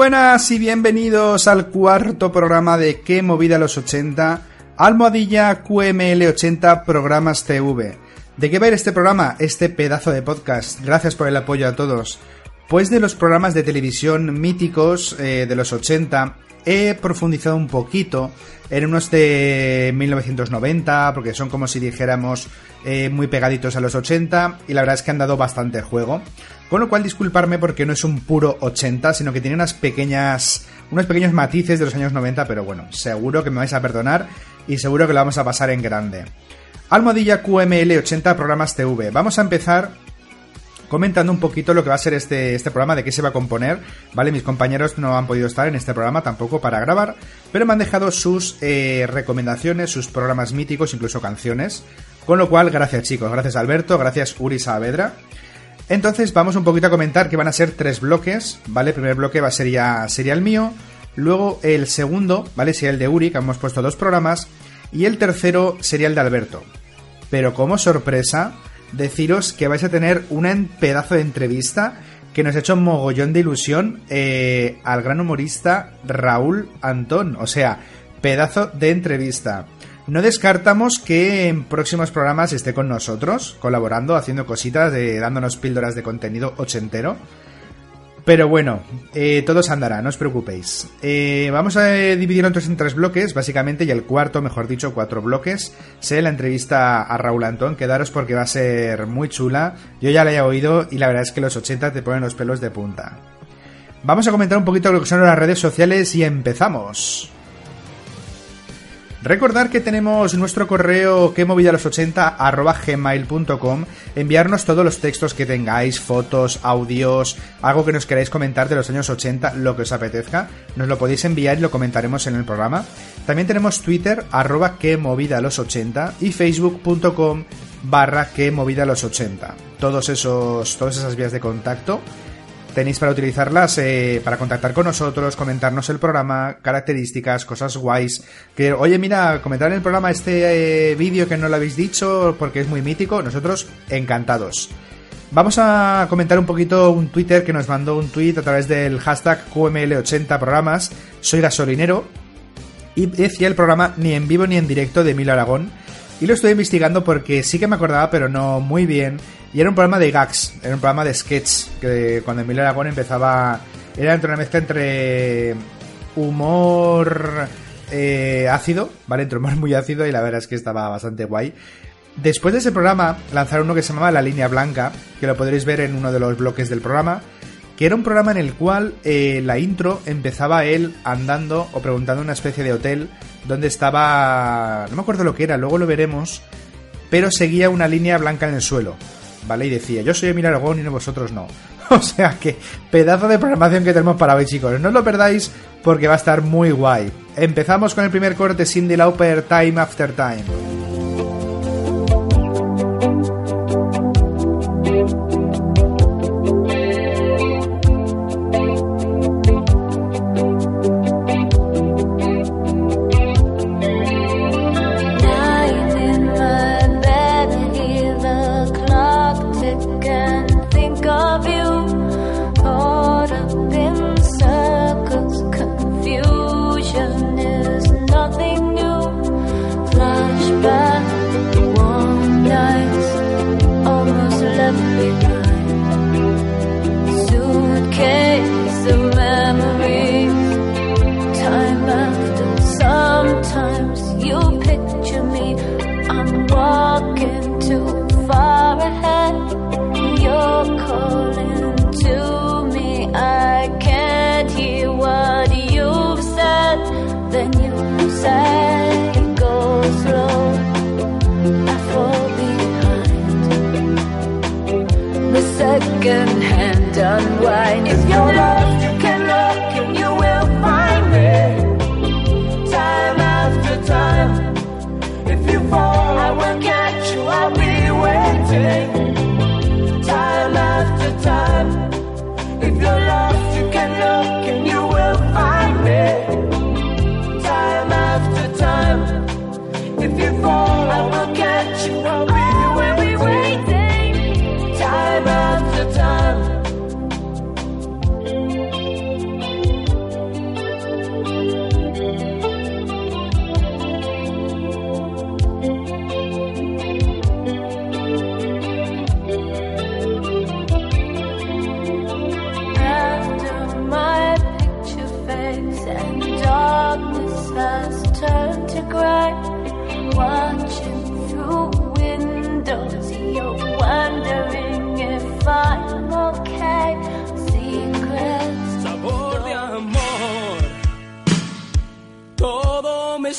Buenas y bienvenidos al cuarto programa de Qué movida los 80, Almohadilla QML 80 Programas TV. ¿De qué va a ir este programa? Este pedazo de podcast. Gracias por el apoyo a todos. Pues de los programas de televisión míticos eh, de los 80 he profundizado un poquito en unos de 1990, porque son como si dijéramos eh, muy pegaditos a los 80, y la verdad es que han dado bastante juego. Con lo cual, disculparme porque no es un puro 80, sino que tiene unas pequeñas, unos pequeños matices de los años 90, pero bueno, seguro que me vais a perdonar y seguro que lo vamos a pasar en grande. Almohadilla QML 80 Programas TV. Vamos a empezar comentando un poquito lo que va a ser este, este programa, de qué se va a componer, ¿vale? Mis compañeros no han podido estar en este programa tampoco para grabar, pero me han dejado sus eh, recomendaciones, sus programas míticos, incluso canciones. Con lo cual, gracias chicos, gracias Alberto, gracias Uri Saavedra. Entonces vamos un poquito a comentar que van a ser tres bloques, ¿vale? El primer bloque va a ser ya, sería el mío, luego el segundo, ¿vale? Sería el de Uri, que hemos puesto dos programas, y el tercero sería el de Alberto. Pero como sorpresa, deciros que vais a tener un pedazo de entrevista que nos ha hecho un mogollón de ilusión eh, al gran humorista Raúl Antón. O sea, pedazo de entrevista. No descartamos que en próximos programas esté con nosotros, colaborando, haciendo cositas, de, dándonos píldoras de contenido ochentero. Pero bueno, eh, todo se andará, no os preocupéis. Eh, vamos a dividirlo en tres bloques, básicamente, y el cuarto, mejor dicho, cuatro bloques, será la entrevista a Raúl Antón. Quedaros porque va a ser muy chula. Yo ya la he oído y la verdad es que los 80 te ponen los pelos de punta. Vamos a comentar un poquito lo que son las redes sociales y empezamos. Recordar que tenemos nuestro correo que los 80 arroba gmail.com. Enviarnos todos los textos que tengáis, fotos, audios, algo que nos queráis comentar de los años 80, lo que os apetezca. Nos lo podéis enviar y lo comentaremos en el programa. También tenemos Twitter arroba que los 80 y facebook.com barra que los 80. Todos esos, todas esas vías de contacto tenéis para utilizarlas eh, para contactar con nosotros, comentarnos el programa, características, cosas guays. Que, oye, mira, comentar en el programa este eh, vídeo que no lo habéis dicho porque es muy mítico. Nosotros encantados. Vamos a comentar un poquito un Twitter que nos mandó un tweet a través del hashtag QML80 programas. Soy gasolinero. Y decía el programa ni en vivo ni en directo de Mil Aragón. Y lo estoy investigando porque sí que me acordaba, pero no muy bien. Y era un programa de gags, era un programa de sketch, que cuando Emilio Aragón empezaba... Era entre una mezcla entre humor eh, ácido, ¿vale? Entre humor muy ácido y la verdad es que estaba bastante guay. Después de ese programa lanzaron uno que se llamaba La Línea Blanca, que lo podréis ver en uno de los bloques del programa, que era un programa en el cual eh, la intro empezaba él andando o preguntando una especie de hotel donde estaba... no me acuerdo lo que era, luego lo veremos, pero seguía una línea blanca en el suelo. ¿vale? Y decía, yo soy Emilio Aragón y no vosotros no. O sea que, pedazo de programación que tenemos para hoy, chicos. No os lo perdáis porque va a estar muy guay. Empezamos con el primer corte Cindy Lauper, Time After Time.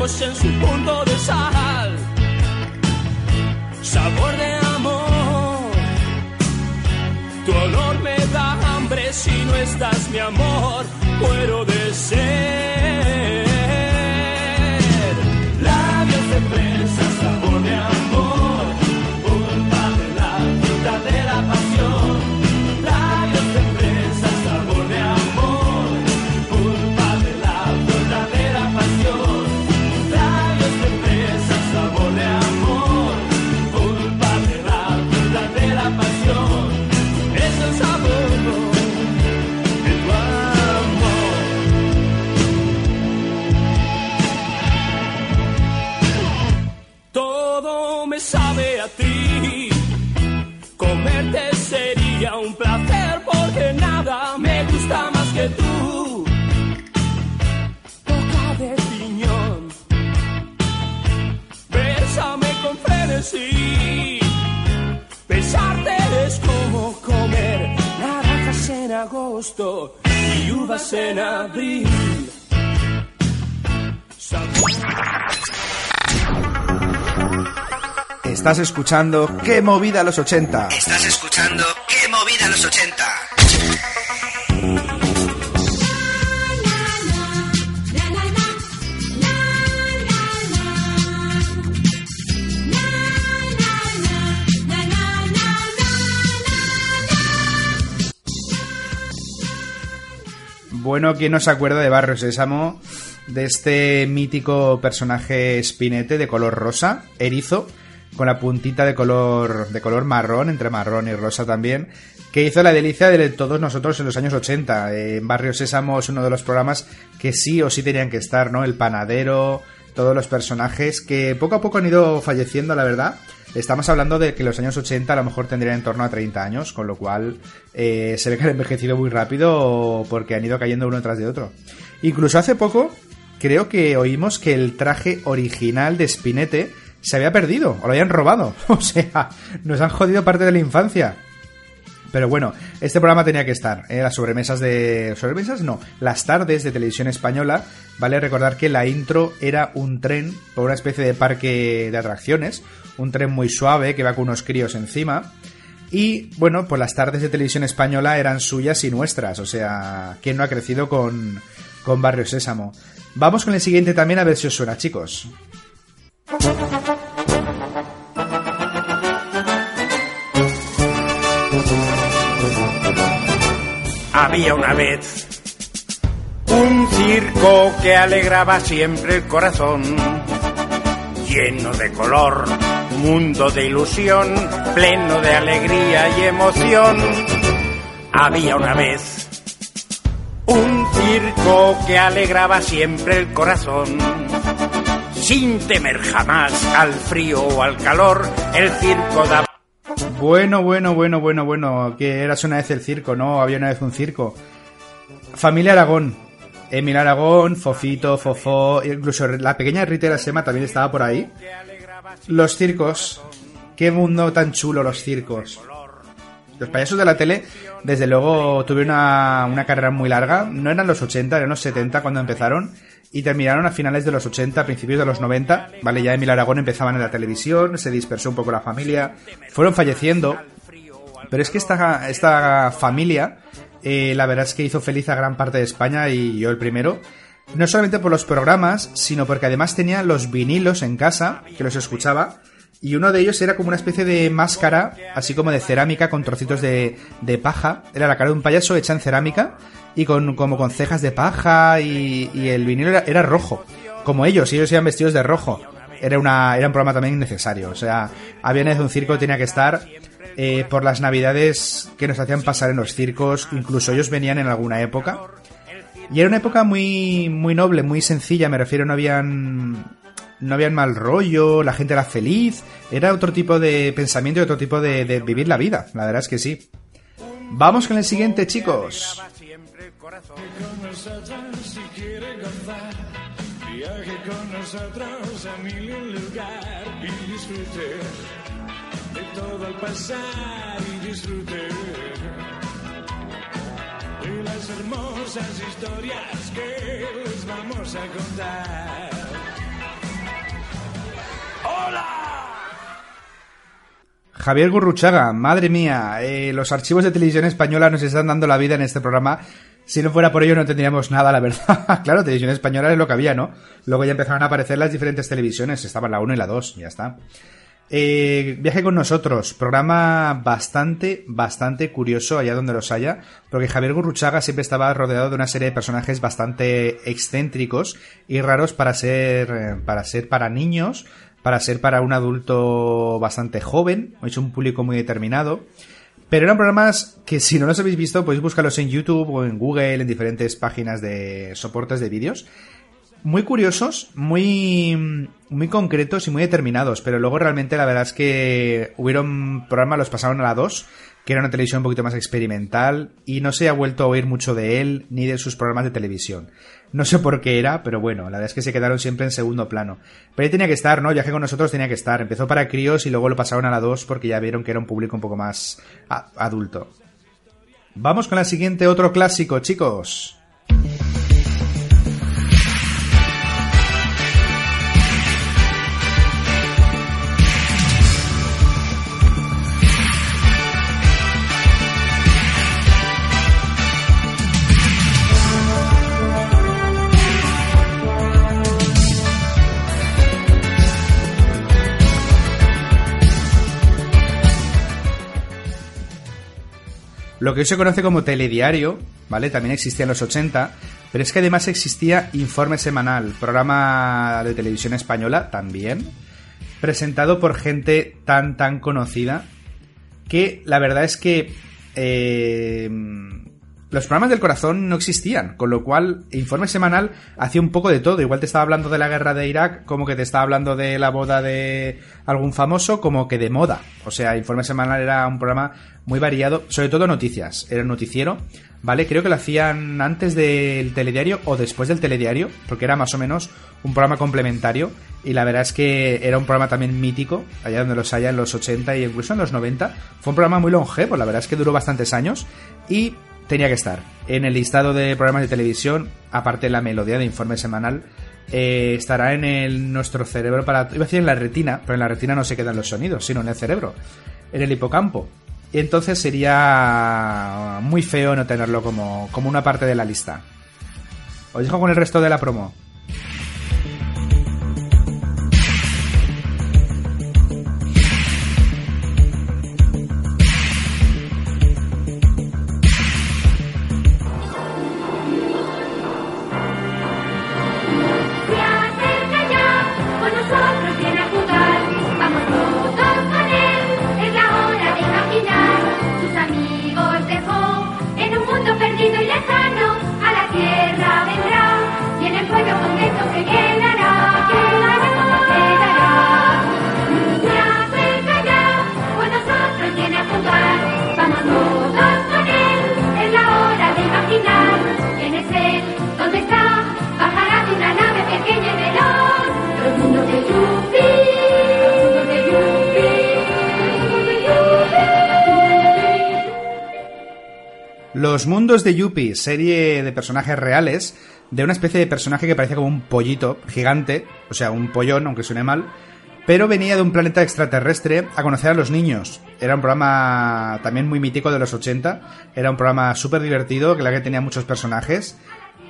Ojos en su punto de sal. Sabor de amor, tu olor me da hambre si no estás mi amor, muero de ser. Labios de fresa, sabor de amor, agosto y uvas en abril. Estás escuchando ¡Qué movida los 80! Estás escuchando ¡Qué movida los 80! Bueno, ¿quién no se acuerda de Barrio Sésamo? De este mítico personaje spinete de color rosa, erizo, con la puntita de color, de color marrón, entre marrón y rosa también, que hizo la delicia de todos nosotros en los años 80. En Barrio Sésamo es uno de los programas que sí o sí tenían que estar, ¿no? El panadero, todos los personajes que poco a poco han ido falleciendo, la verdad. Estamos hablando de que los años 80 a lo mejor tendrían en torno a 30 años, con lo cual eh, se ve que han envejecido muy rápido porque han ido cayendo uno tras de otro. Incluso hace poco creo que oímos que el traje original de Spinete se había perdido o lo habían robado. O sea, nos han jodido parte de la infancia. Pero bueno, este programa tenía que estar. ¿eh? Las sobremesas de. ¿Sobremesas? No. Las tardes de televisión española. Vale recordar que la intro era un tren por una especie de parque de atracciones. Un tren muy suave que va con unos críos encima. Y bueno, pues las tardes de televisión española eran suyas y nuestras. O sea, ¿quién no ha crecido con, con Barrio Sésamo? Vamos con el siguiente también a ver si os suena, chicos. Había una vez un circo que alegraba siempre el corazón, lleno de color, mundo de ilusión, pleno de alegría y emoción. Había una vez un circo que alegraba siempre el corazón, sin temer jamás al frío o al calor, el circo daba Bueno, bueno, bueno, bueno, bueno. Que eras una vez el circo, ¿no? Había una vez un circo. Familia Aragón. Emil Aragón, Fofito, Fofó, incluso la pequeña Rita Sema también estaba por ahí. Los circos. Qué mundo tan chulo los circos. Los payasos de la tele, desde luego, tuvieron una, una carrera muy larga. No eran los 80, eran los 70 cuando empezaron. Y terminaron a finales de los 80, principios de los 90. Vale, ya Emil Aragón empezaban en la televisión, se dispersó un poco la familia. Fueron falleciendo. Pero es que esta, esta familia eh, la verdad es que hizo feliz a gran parte de España y yo el primero. No solamente por los programas, sino porque además tenía los vinilos en casa, que los escuchaba, y uno de ellos era como una especie de máscara, así como de cerámica con trocitos de, de paja. Era la cara de un payaso hecha en cerámica y con como con cejas de paja y, y el vinilo era, rojo, como ellos, ellos iban vestidos de rojo. Era, una, era un programa también innecesario. O sea, había de un circo, tenía que estar eh, por las navidades que nos hacían pasar en los circos. Incluso ellos venían en alguna época. Y era una época muy, muy noble, muy sencilla. Me refiero, no habían, no habían mal rollo, la gente era feliz. Era otro tipo de pensamiento y otro tipo de, vivir la vida. La verdad es que sí. Vamos con el siguiente, chicos. Las hermosas historias que vamos a contar. Javier Gurruchaga, madre mía, eh, los archivos de televisión española nos están dando la vida en este programa. Si no fuera por ello no tendríamos nada, la verdad. claro, televisión española es lo que había, ¿no? Luego ya empezaron a aparecer las diferentes televisiones, estaban la 1 y la 2, ya está. Eh, viaje con nosotros, programa bastante, bastante curioso allá donde los haya, porque Javier Gurruchaga siempre estaba rodeado de una serie de personajes bastante excéntricos y raros para ser, eh, para ser para niños, para ser para un adulto bastante joven, es un público muy determinado. Pero eran programas que si no los habéis visto podéis buscarlos en YouTube o en Google, en diferentes páginas de soportes de vídeos. Muy curiosos, muy, muy concretos y muy determinados, pero luego realmente la verdad es que hubieron programas, los pasaron a la 2, que era una televisión un poquito más experimental, y no se ha vuelto a oír mucho de él ni de sus programas de televisión. No sé por qué era, pero bueno, la verdad es que se quedaron siempre en segundo plano. Pero ahí tenía que estar, ¿no? Viaje con nosotros tenía que estar. Empezó para críos y luego lo pasaron a la 2 porque ya vieron que era un público un poco más adulto. Vamos con la siguiente, otro clásico, chicos. Lo que hoy se conoce como telediario, ¿vale? También existía en los 80, pero es que además existía Informe Semanal, programa de televisión española también, presentado por gente tan, tan conocida, que la verdad es que eh, los programas del corazón no existían, con lo cual Informe Semanal hacía un poco de todo. Igual te estaba hablando de la guerra de Irak, como que te estaba hablando de la boda de algún famoso, como que de moda. O sea, Informe Semanal era un programa muy variado, sobre todo noticias. Era un noticiero, ¿vale? Creo que lo hacían antes del telediario o después del telediario, porque era más o menos un programa complementario. Y la verdad es que era un programa también mítico, allá donde los haya en los 80 y incluso en los 90. Fue un programa muy longevo, la verdad es que duró bastantes años. Y tenía que estar en el listado de programas de televisión, aparte de la melodía de informe semanal, eh, estará en nuestro cerebro para... Iba a decir en la retina, pero en la retina no se quedan los sonidos, sino en el cerebro, en el hipocampo. Y entonces sería muy feo no tenerlo como, como una parte de la lista. Os dejo con el resto de la promo. Los mundos de Yuppie, serie de personajes reales, de una especie de personaje que parece como un pollito gigante, o sea, un pollón, aunque suene mal, pero venía de un planeta extraterrestre a conocer a los niños. Era un programa también muy mítico de los 80, era un programa súper divertido, que la que tenía muchos personajes.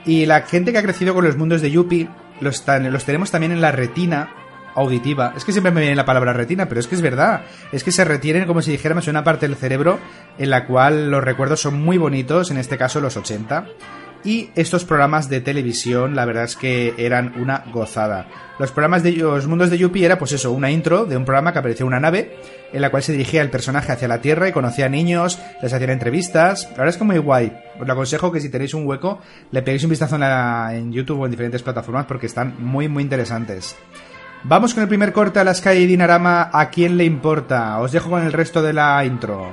Y la gente que ha crecido con los mundos de Yuppie los, los tenemos también en la retina auditiva. Es que siempre me viene la palabra retina, pero es que es verdad. Es que se retienen como si dijéramos una parte del cerebro en la cual los recuerdos son muy bonitos, en este caso los 80. Y estos programas de televisión, la verdad es que eran una gozada. Los programas de los mundos de Yuppie era pues eso, una intro de un programa que aparecía una nave en la cual se dirigía el personaje hacia la Tierra y conocía a niños, les hacían entrevistas. La verdad es que muy guay. Os lo aconsejo que si tenéis un hueco le peguéis un vistazo en YouTube o en diferentes plataformas porque están muy muy interesantes. Vamos con el primer corte a la Sky Dinarama. ¿A quién le importa? Os dejo con el resto de la intro.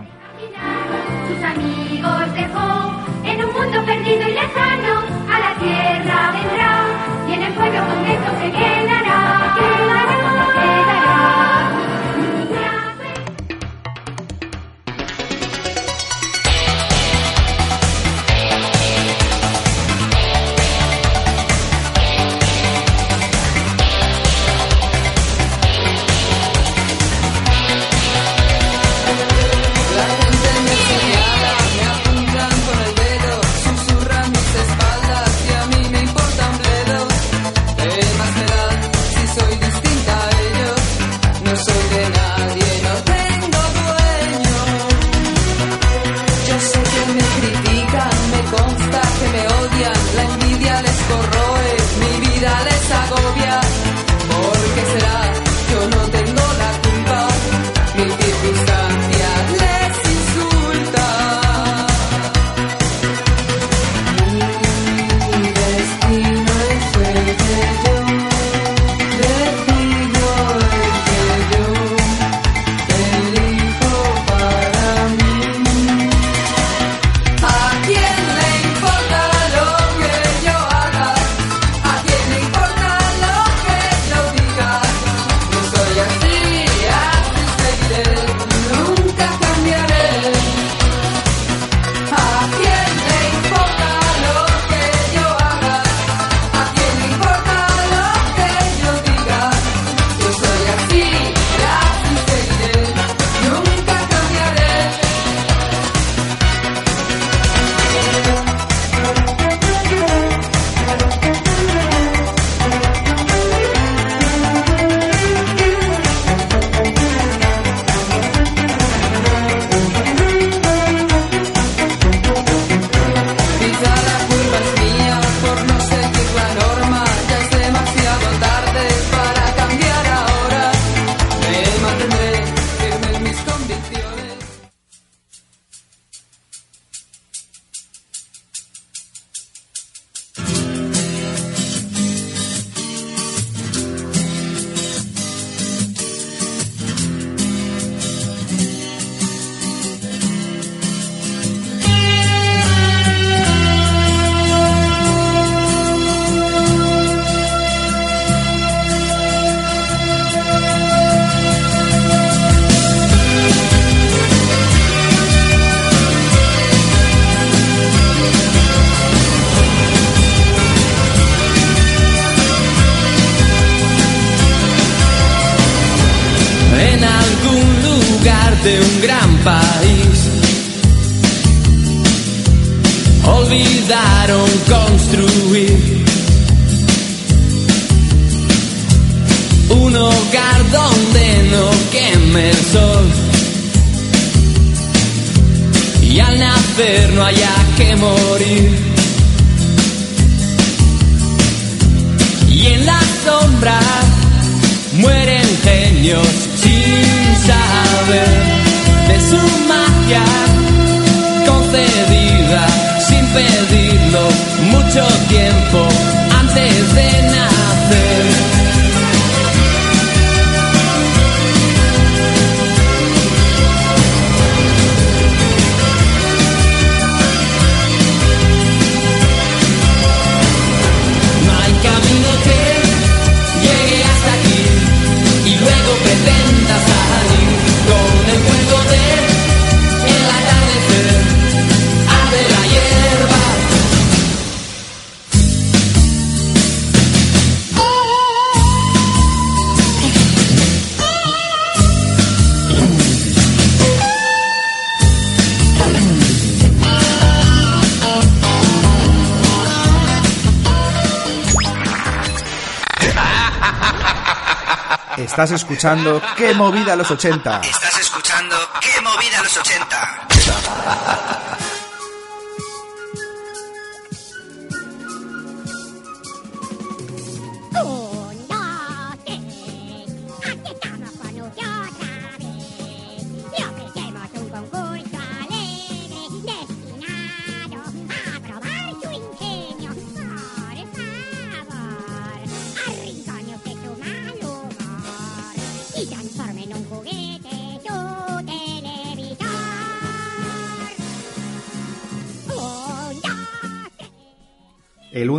Estás escuchando ¡Qué movida los 80! Estás escuchando ¡Qué movida los 80!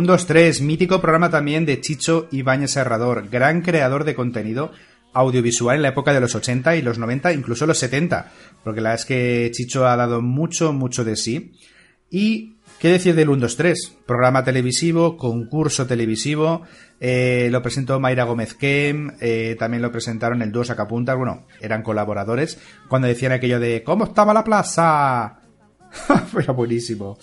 2, 3, mítico programa también de Chicho Ibáñez Serrador, gran creador de contenido audiovisual en la época de los 80 y los 90, incluso los 70, porque la verdad es que Chicho ha dado mucho, mucho de sí. Y, ¿qué decir del 1, 2, 3? Programa televisivo, concurso televisivo, eh, lo presentó Mayra Gómez Kem, eh, también lo presentaron el dúo Sacapuntas, bueno, eran colaboradores, cuando decían aquello de ¿Cómo estaba la plaza? Era buenísimo.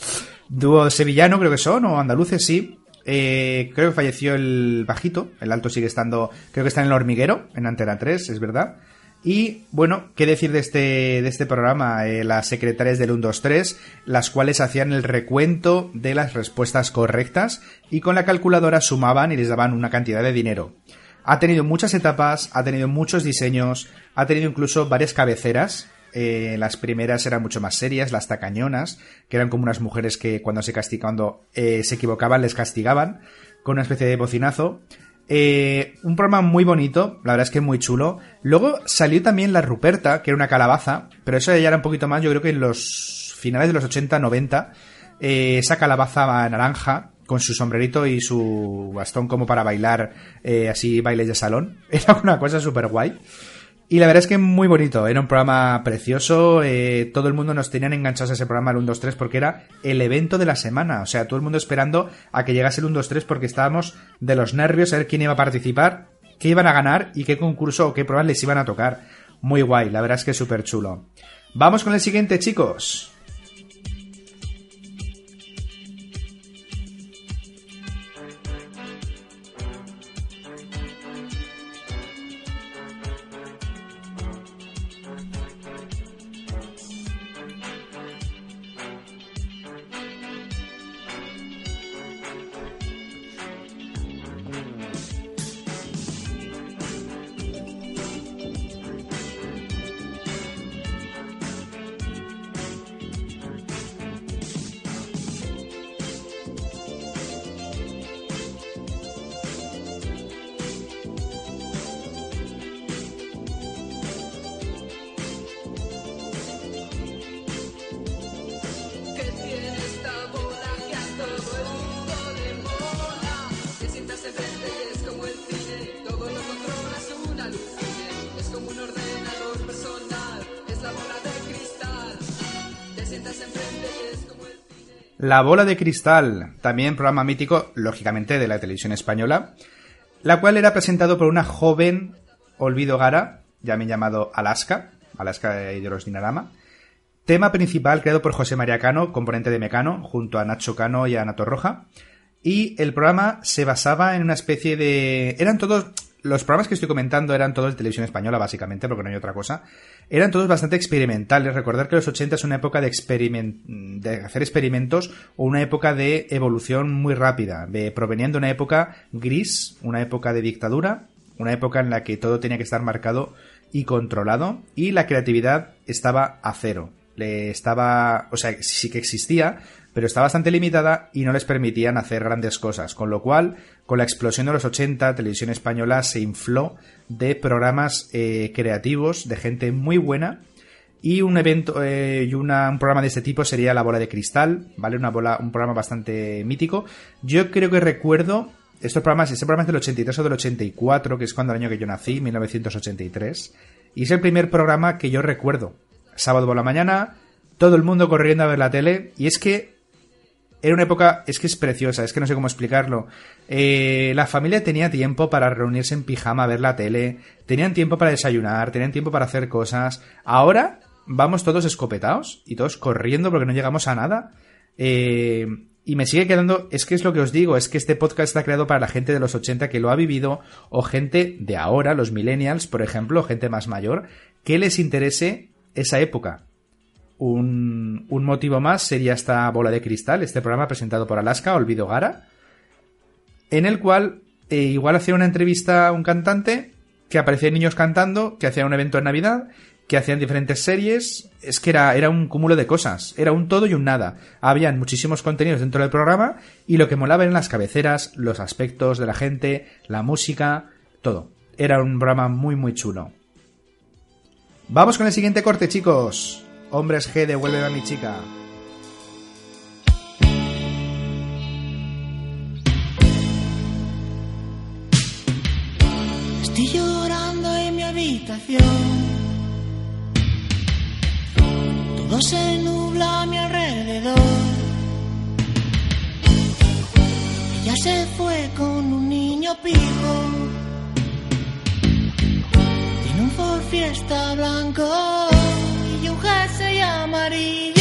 Dúo sevillano, creo que son, o andaluces, sí. Eh, creo que falleció el bajito. El alto sigue estando. Creo que está en el hormiguero, en Antena 3, es verdad. Y bueno, ¿qué decir de este, de este programa? Eh, las secretarias del 123, las cuales hacían el recuento de las respuestas correctas y con la calculadora sumaban y les daban una cantidad de dinero. Ha tenido muchas etapas, ha tenido muchos diseños, ha tenido incluso varias cabeceras. Eh, las primeras eran mucho más serias, las tacañonas, que eran como unas mujeres que cuando se castigaban, cuando eh, se equivocaban, les castigaban con una especie de bocinazo. Eh, un programa muy bonito, la verdad es que muy chulo. Luego salió también la Ruperta, que era una calabaza, pero eso ya era un poquito más, yo creo que en los finales de los 80-90, eh, esa calabaza naranja con su sombrerito y su bastón como para bailar así bailes de salón. Era una cosa súper guay. Y la verdad es que muy bonito, era un programa precioso, eh, todo el mundo nos tenían enganchados a ese programa el 1, 2, 3 porque era el evento de la semana, o sea, todo el mundo esperando a que llegase el 1, 2, 3 porque estábamos de los nervios a ver quién iba a participar, qué iban a ganar y qué concurso o qué pruebas les iban a tocar. Muy guay, la verdad es que súper chulo. Vamos con el siguiente, chicos. La bola de cristal, también programa mítico, lógicamente, de la televisión española, la cual era presentado por una joven Olvido Gara, también llamado Alaska, Alaska de los Dinarama. Tema principal creado por José María Cano, componente de Mecano, junto a Nacho Cano y a Ana Torroja. Y el programa se basaba en una especie de... Eran todos... Los programas que estoy comentando eran todos de televisión española, básicamente, porque no hay otra cosa. Eran todos bastante experimentales. Recordar que los 80 es una época de, experimen- de hacer experimentos o una época de evolución muy rápida. De, provenían de una época gris, una época de dictadura, una época en la que todo tenía que estar marcado y controlado y la creatividad estaba a cero. Le estaba, o sea, sí que existía, pero está bastante limitada y no les permitían hacer grandes cosas. Con lo cual, con la explosión de los 80, Televisión Española se infló de programas eh, creativos, de gente muy buena. Y un evento eh, y un programa de este tipo sería La Bola de Cristal, ¿vale? Una bola, un programa bastante mítico. Yo creo que recuerdo estos programas, este programa es del 83 o del 84, que es cuando el año que yo nací, 1983. Y es el primer programa que yo recuerdo. Sábado por la mañana, todo el mundo corriendo a ver la tele. Y es que era una época, es que es preciosa, es que no sé cómo explicarlo. Eh, la familia tenía tiempo para reunirse en pijama a ver la tele, tenían tiempo para desayunar, tenían tiempo para hacer cosas. Ahora vamos todos escopetados y todos corriendo porque no llegamos a nada. Eh, Y me sigue quedando, es que es lo que os digo, es que este podcast está creado para la gente de los 80 que lo ha vivido, o gente de ahora, los millennials, por ejemplo, gente más mayor, que les interese esa época. Un, un motivo más sería esta bola de cristal, este programa presentado por Alaska, Olvido Gara, en el cual eh, igual hacía una entrevista a un cantante, que aparecían niños cantando, que hacía un evento en Navidad, que hacían diferentes series, es que era, era un cúmulo de cosas, era un todo y un nada. Habían muchísimos contenidos dentro del programa y lo que molaba eran las cabeceras, los aspectos de la gente, la música, todo. Era un programa muy muy chulo. Vamos con el siguiente corte, chicos. Hombres G, devuelve a mi chica. Estoy llorando en mi habitación. Todo se nubla a mi alrededor. Ella se fue con un niño pijo. Tiene un Ford Fiesta blanco y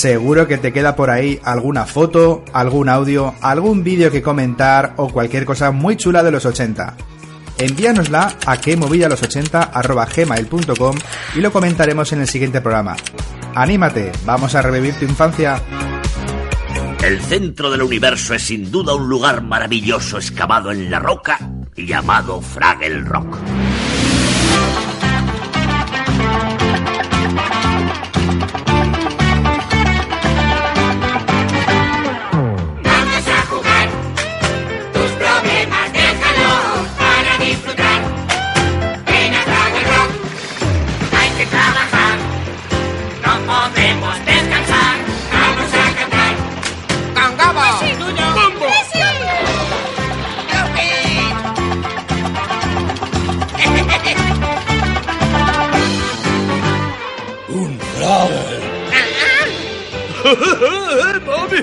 Seguro que te queda por ahí alguna foto, algún audio, algún vídeo que comentar o cualquier cosa muy chula de los 80. Envíanosla a quemovidalos80 y lo comentaremos en el siguiente programa. Anímate, vamos a revivir tu infancia. El centro del universo es sin duda un lugar maravilloso excavado en la roca y llamado Fraggle Rock.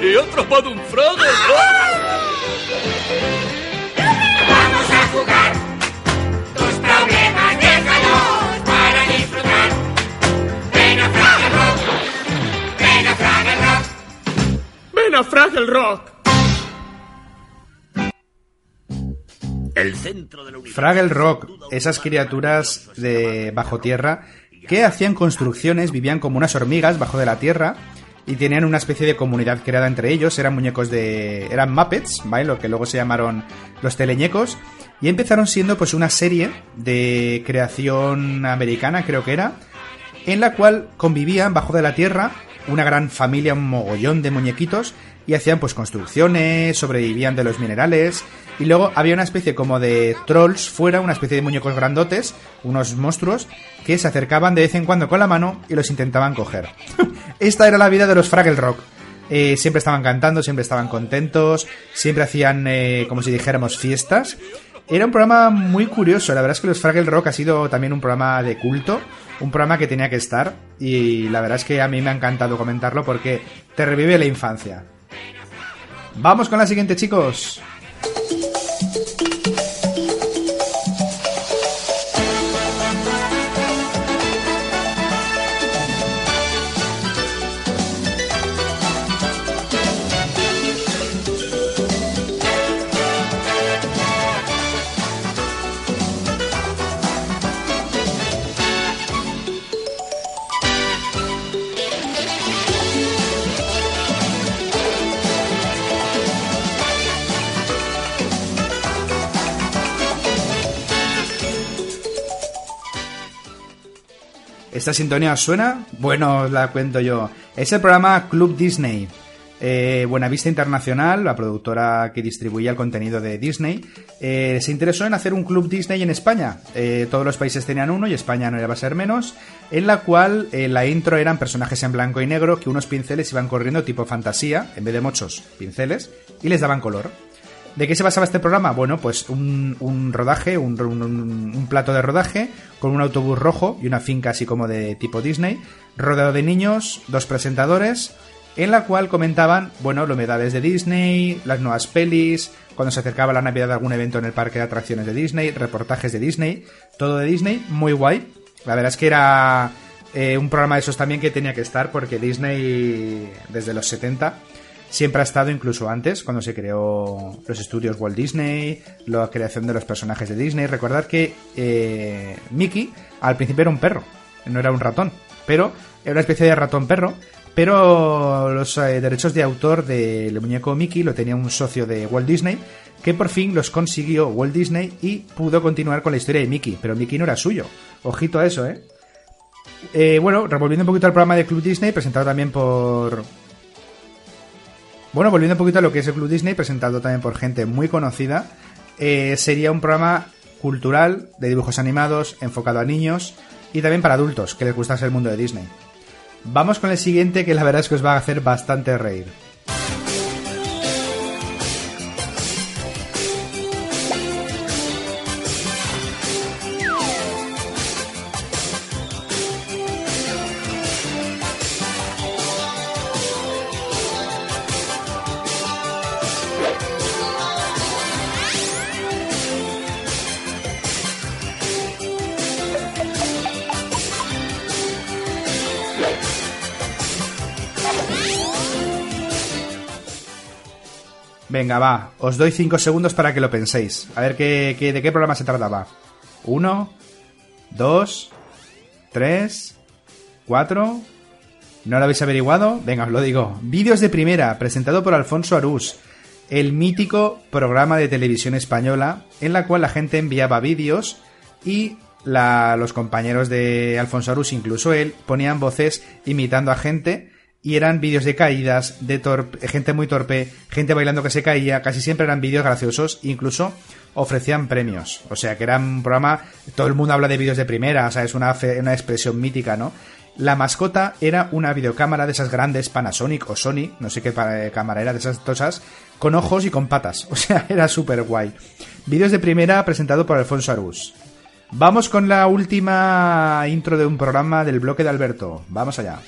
He atrapado un Fraggle! Vamos a jugar. Tus problemas déjalos para disfrutar. Ven a Fraggle Rock. Ven a Fraggle Rock. ¡Ven a Fraggle Rock! El centro del universo. Fraggle Rock, esas criaturas de bajo tierra que hacían construcciones, vivían como unas hormigas bajo de la tierra y tenían una especie de comunidad creada entre ellos, eran muñecos de... eran Muppets, ¿vale? Lo que luego se llamaron los teleñecos y empezaron siendo pues una serie de creación americana, creo que era, en la cual convivían bajo de la tierra una gran familia, un mogollón de muñequitos y hacían pues construcciones, sobrevivían de los minerales y luego había una especie como de trolls fuera, una especie de muñecos grandotes, unos monstruos que se acercaban de vez en cuando con la mano y los intentaban coger. Esta era la vida de los Fraggle Rock. Eh, siempre estaban cantando, siempre estaban contentos, siempre hacían eh, como si dijéramos fiestas. Era un programa muy curioso, la verdad es que los Fraggle Rock ha sido también un programa de culto, un programa que tenía que estar y la verdad es que a mí me ha encantado comentarlo porque te revive la infancia. Vamos con la siguiente chicos. ¿Esta sintonía os suena? Bueno, os la cuento yo. Es el programa Club Disney. Eh, Buenavista Internacional, la productora que distribuía el contenido de Disney, eh, se interesó en hacer un Club Disney en España. Eh, todos los países tenían uno y España no iba a ser menos, en la cual eh, la intro eran personajes en blanco y negro que unos pinceles iban corriendo tipo fantasía, en vez de muchos pinceles, y les daban color. ¿De qué se basaba este programa? Bueno, pues un, rodaje, un, plato de rodaje con un autobús rojo y una finca así como de tipo Disney, rodeado de niños, dos presentadores, en la cual comentaban, bueno, novedades de Disney, las nuevas pelis, cuando se acercaba la Navidad de algún evento en el parque de atracciones de Disney, reportajes de Disney, todo de Disney, muy guay. La verdad es que era eh, un programa de esos también que tenía que estar porque Disney desde los 70 siempre ha estado incluso antes, cuando se creó los estudios Walt Disney, la creación de los personajes de Disney. Recordad que eh, Mickey al principio era un perro, no era un ratón, pero era una especie de ratón perro. Pero los eh, derechos de autor del muñeco Mickey lo tenía un socio de Walt Disney que por fin los consiguió Walt Disney y pudo continuar con la historia de Mickey. Pero Mickey no era suyo. Ojito a eso, ¿eh? Eh, bueno, revolviendo un poquito al programa de Club Disney, presentado también por, bueno, volviendo un poquito a lo que es el Club Disney, presentado también por gente muy conocida, eh, sería un programa cultural de dibujos animados, enfocado a niños y también para adultos que les gustase el mundo de Disney. Vamos con el siguiente que la verdad es que os va a hacer bastante reír. Venga, va. Os doy cinco segundos para que lo penséis. A ver qué, qué- de qué programa se trataba. Uno, dos, tres, cuatro. ¿No lo habéis averiguado? Venga, os lo digo. Vídeos de primera, presentado por Alfonso Arús. El mítico programa de televisión española en la cual la gente enviaba vídeos y la- los compañeros de Alfonso Arús, incluso él, ponían voces imitando a gente y eran vídeos de caídas, de torpe- gente muy torpe, gente bailando que se caía, casi siempre eran vídeos graciosos, incluso ofrecían premios. O sea que era un programa, todo el mundo habla de vídeos de primera, o sea, es una, fe- una expresión mítica, ¿no? La mascota era una videocámara de esas grandes Panasonic o Sony, no sé qué pa- cámara era, de esas tosas, con ojos y con patas. O sea, era súper guay. Vídeos de primera presentado por Alfonso Arús. Vamos con la última intro de un programa del bloque de Alberto. Vamos allá.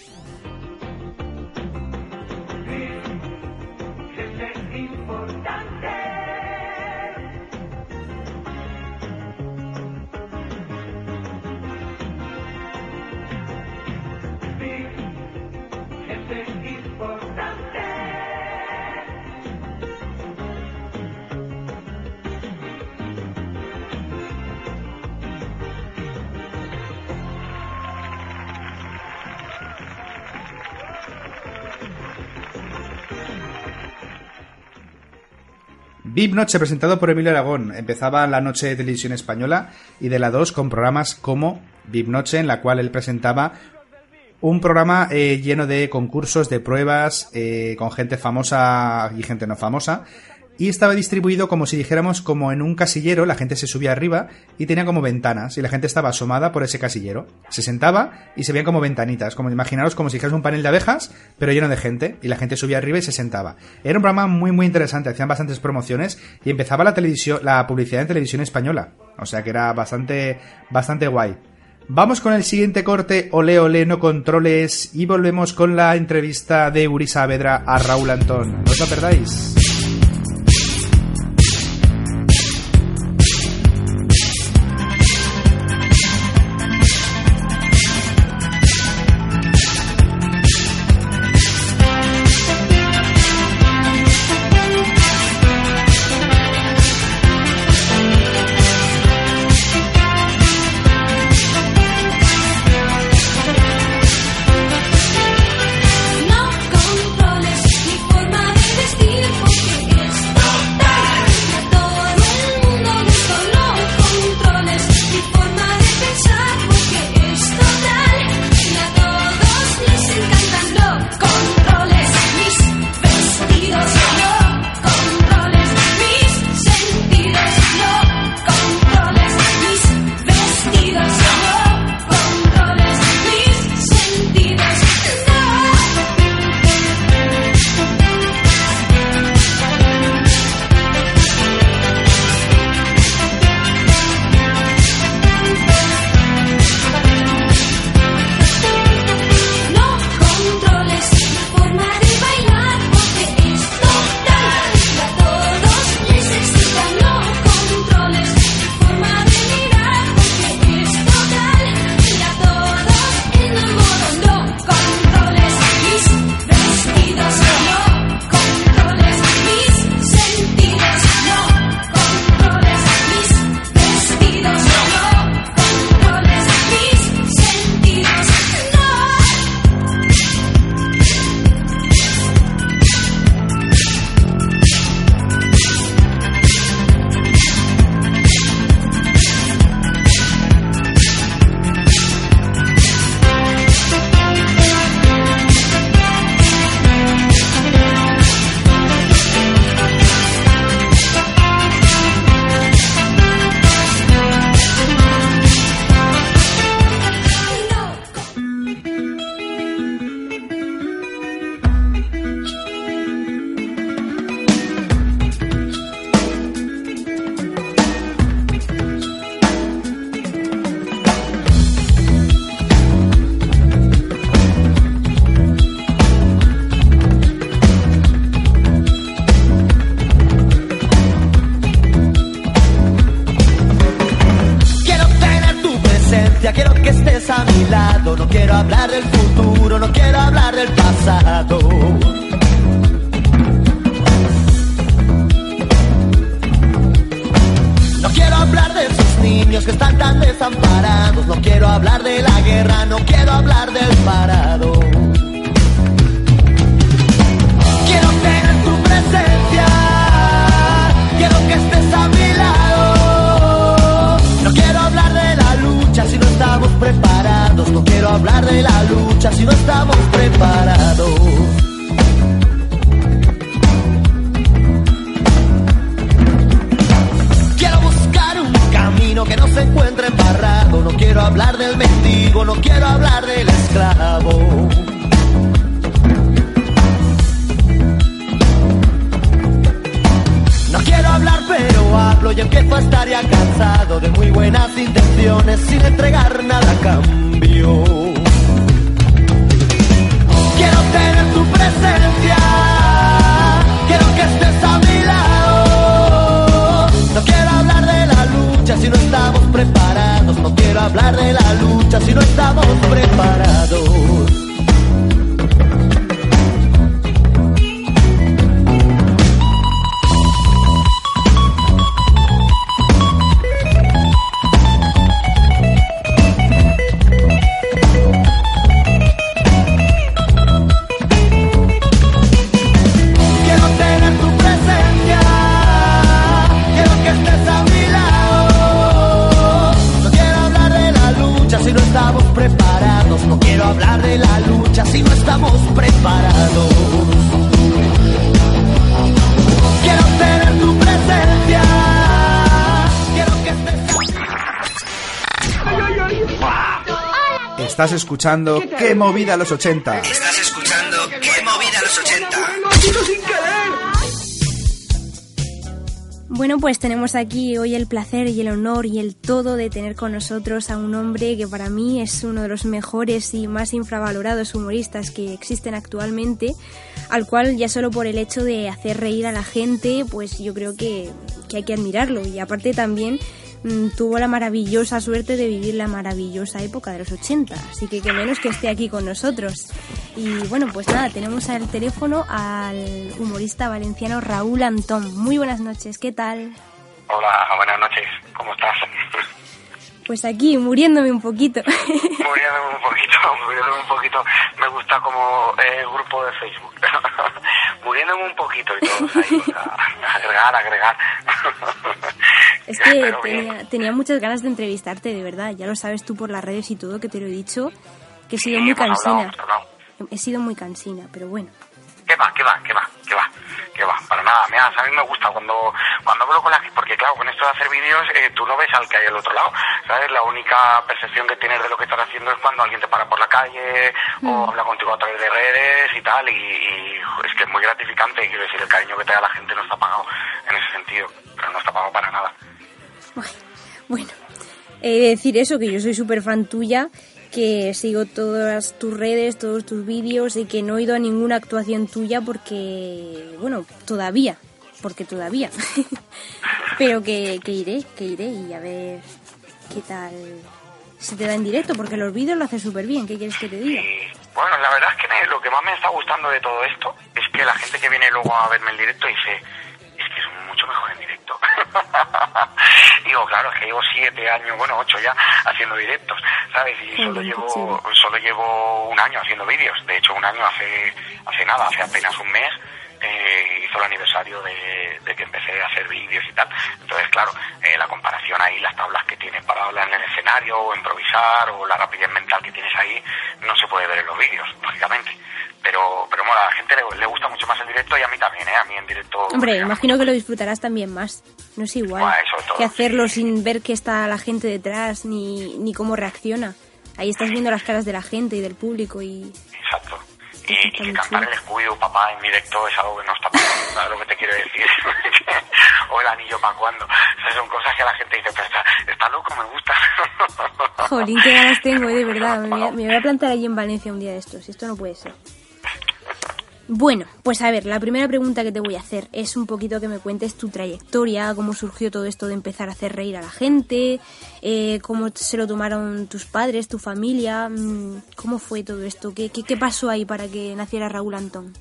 VIP Noche presentado por Emilio Aragón. Empezaba la noche de televisión española y de la 2 con programas como VIP Noche en la cual él presentaba un programa eh, lleno de concursos, de pruebas, eh, con gente famosa y gente no famosa. Y estaba distribuido como si dijéramos como en un casillero, la gente se subía arriba y tenía como ventanas y la gente estaba asomada por ese casillero. Se sentaba y se veían como ventanitas, como imaginaros como si dijeras un panel de abejas, pero lleno de gente y la gente subía arriba y se sentaba. Era un programa muy muy interesante, hacían bastantes promociones y empezaba la televisión, la publicidad en televisión española. O sea que era bastante bastante guay. Vamos con el siguiente corte, ole ole, no controles, y volvemos con la entrevista de Uri Saavedra a Raúl Antón. No os lo perdáis. Emociones sin entregar escuchando Qué movida los 80. Estás escuchando Qué movida los 80. Bueno, pues tenemos aquí hoy el placer y el honor y el todo de tener con nosotros a un hombre que para mí es uno de los mejores y más infravalorados humoristas que existen actualmente, al cual ya solo por el hecho de hacer reír a la gente, pues yo creo que, que hay que admirarlo. Y aparte también tuvo la maravillosa suerte de vivir la maravillosa época de los 80, así que que menos que esté aquí con nosotros. Y bueno, pues nada, tenemos al teléfono al humorista valenciano Raúl Antón. Muy buenas noches, ¿qué tal? Hola, buenas noches, ¿cómo estás? Pues aquí, muriéndome un poquito. muriéndome un poquito, muriéndome un poquito. Me gusta como eh, grupo de Facebook. muriéndome un poquito y todo ahí, a- agregar, agregar. Es que tenía, tenía muchas ganas de entrevistarte, de verdad. Ya lo sabes tú por las redes y todo, que te lo he dicho, que he sido Sí, muy hablado, cansina. hablado. He sido muy cansina, pero bueno. ¿Qué va, qué va, qué va, qué va? ¿Qué va? Para nada, mira, a mí me gusta cuando cuando hablo con la gente, porque claro, con esto de hacer vídeos, eh, tú no ves al que hay al otro lado, ¿sabes? La única percepción que tienes de lo que estás haciendo es cuando alguien te para por la calle o habla contigo a través de redes y tal, y, y, es que es muy gratificante, quiero decir, el cariño que te da la gente no está pagado en ese sentido, pero no está pagado para nada. Bueno, he de decir eso, que yo soy súper fan tuya, que sigo todas tus redes, todos tus vídeos y que no he ido a ninguna actuación tuya porque, bueno, todavía, porque todavía. Pero que, iré, que iré y a ver qué tal se te da en directo, porque los vídeos lo haces súper bien, ¿qué quieres que te diga? Bueno, la verdad es que me- lo que más me está gustando de todo esto es que la gente que viene luego a verme en directo dice, es que es mucho mejor en directo. Digo, claro, es que llevo siete años, bueno, ocho ya, haciendo directos, ¿sabes? Y solo llevo, solo llevo un año haciendo vídeos. De hecho, un año hace, hace nada, hace apenas un mes, eh, hizo el aniversario de, de que empecé a hacer vídeos y tal. Entonces, claro, eh, la comparación ahí, las tablas que tienes para hablar en el escenario o improvisar o la rapidez mental que tienes ahí, no se puede ver en los vídeos, lógicamente. Pero, pero bueno, a la gente le, le gusta mucho más el directo y a mí también, ¿eh? A mí en directo... Hombre, imagino que lo disfrutarás también más. No es igual que hacerlo sin ver que está la gente detrás ni, ni cómo reacciona. Ahí estás viendo las caras de la gente y del público y... Exacto. Y, y que cantar el escudo, papá, en directo es algo que no está pasando, ¿sabes lo que te quiero decir? o el anillo para cuando. O sea, son cosas que la gente dice, pero está, está loco, me gusta. Jolín, qué ganas tengo, eh, de verdad. Me voy, a, me voy a plantar allí en Valencia un día de estos. Esto no puede ser. Bueno, pues a ver, la primera pregunta que te voy a hacer es un poquito que me cuentes tu trayectoria, cómo surgió todo esto de empezar a hacer reír a la gente, eh, cómo se lo tomaron tus padres, tu familia, mm, cómo fue todo esto, qué, qué, qué pasó ahí para que naciera Raúl Antón.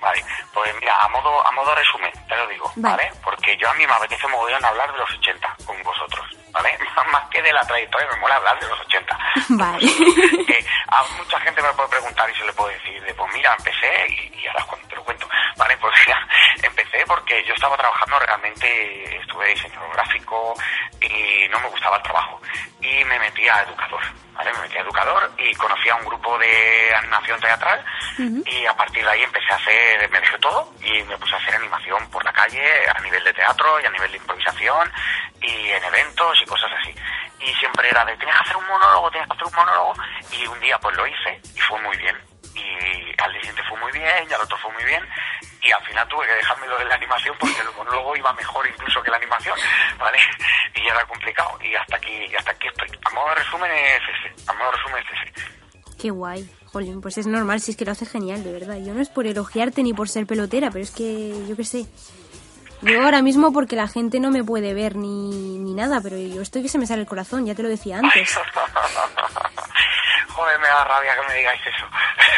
Vale, pues mira, a modo, a modo resumen, te lo digo, Vale. ¿vale? Porque yo a mí me apetece mogollón hablar de los 80 con vosotros, ¿vale? Más que de la trayectoria, me mola hablar de los 80. Vale. Eh, a mucha gente me puede preguntar y se le puede decir, de, pues mira, empecé y, y ahora te lo cuento, ¿vale? Pues mira, empecé porque yo estaba trabajando realmente, estuve diseñador gráfico y no me gustaba el trabajo y me metí a educador, ¿vale? Me metí a educador y conocí a un grupo de animación teatral y a partir de ahí empecé a hacer, me dejé todo y me puse a hacer animación por la calle a nivel de teatro y a nivel de improvisación y en eventos y cosas así. Y siempre era de, tienes que hacer un monólogo, tienes que hacer un monólogo y un día pues lo hice y fue muy bien. Y al siguiente fue muy bien y al otro fue muy bien y al final tuve que dejarme lo de la animación porque el monólogo iba mejor incluso que la animación, ¿vale? y era complicado y hasta aquí hasta aquí estoy. A modo de resumen es ese, a modo de resumen es ese. Qué guay. Jolín, pues es normal, si es que lo hace genial, de verdad. Yo no es por elogiarte ni por ser pelotera, pero es que yo qué sé. Yo ahora mismo porque la gente no me puede ver ni, ni nada, pero yo estoy que se me sale el corazón, ya te lo decía antes. Joder, me da rabia que me digáis eso.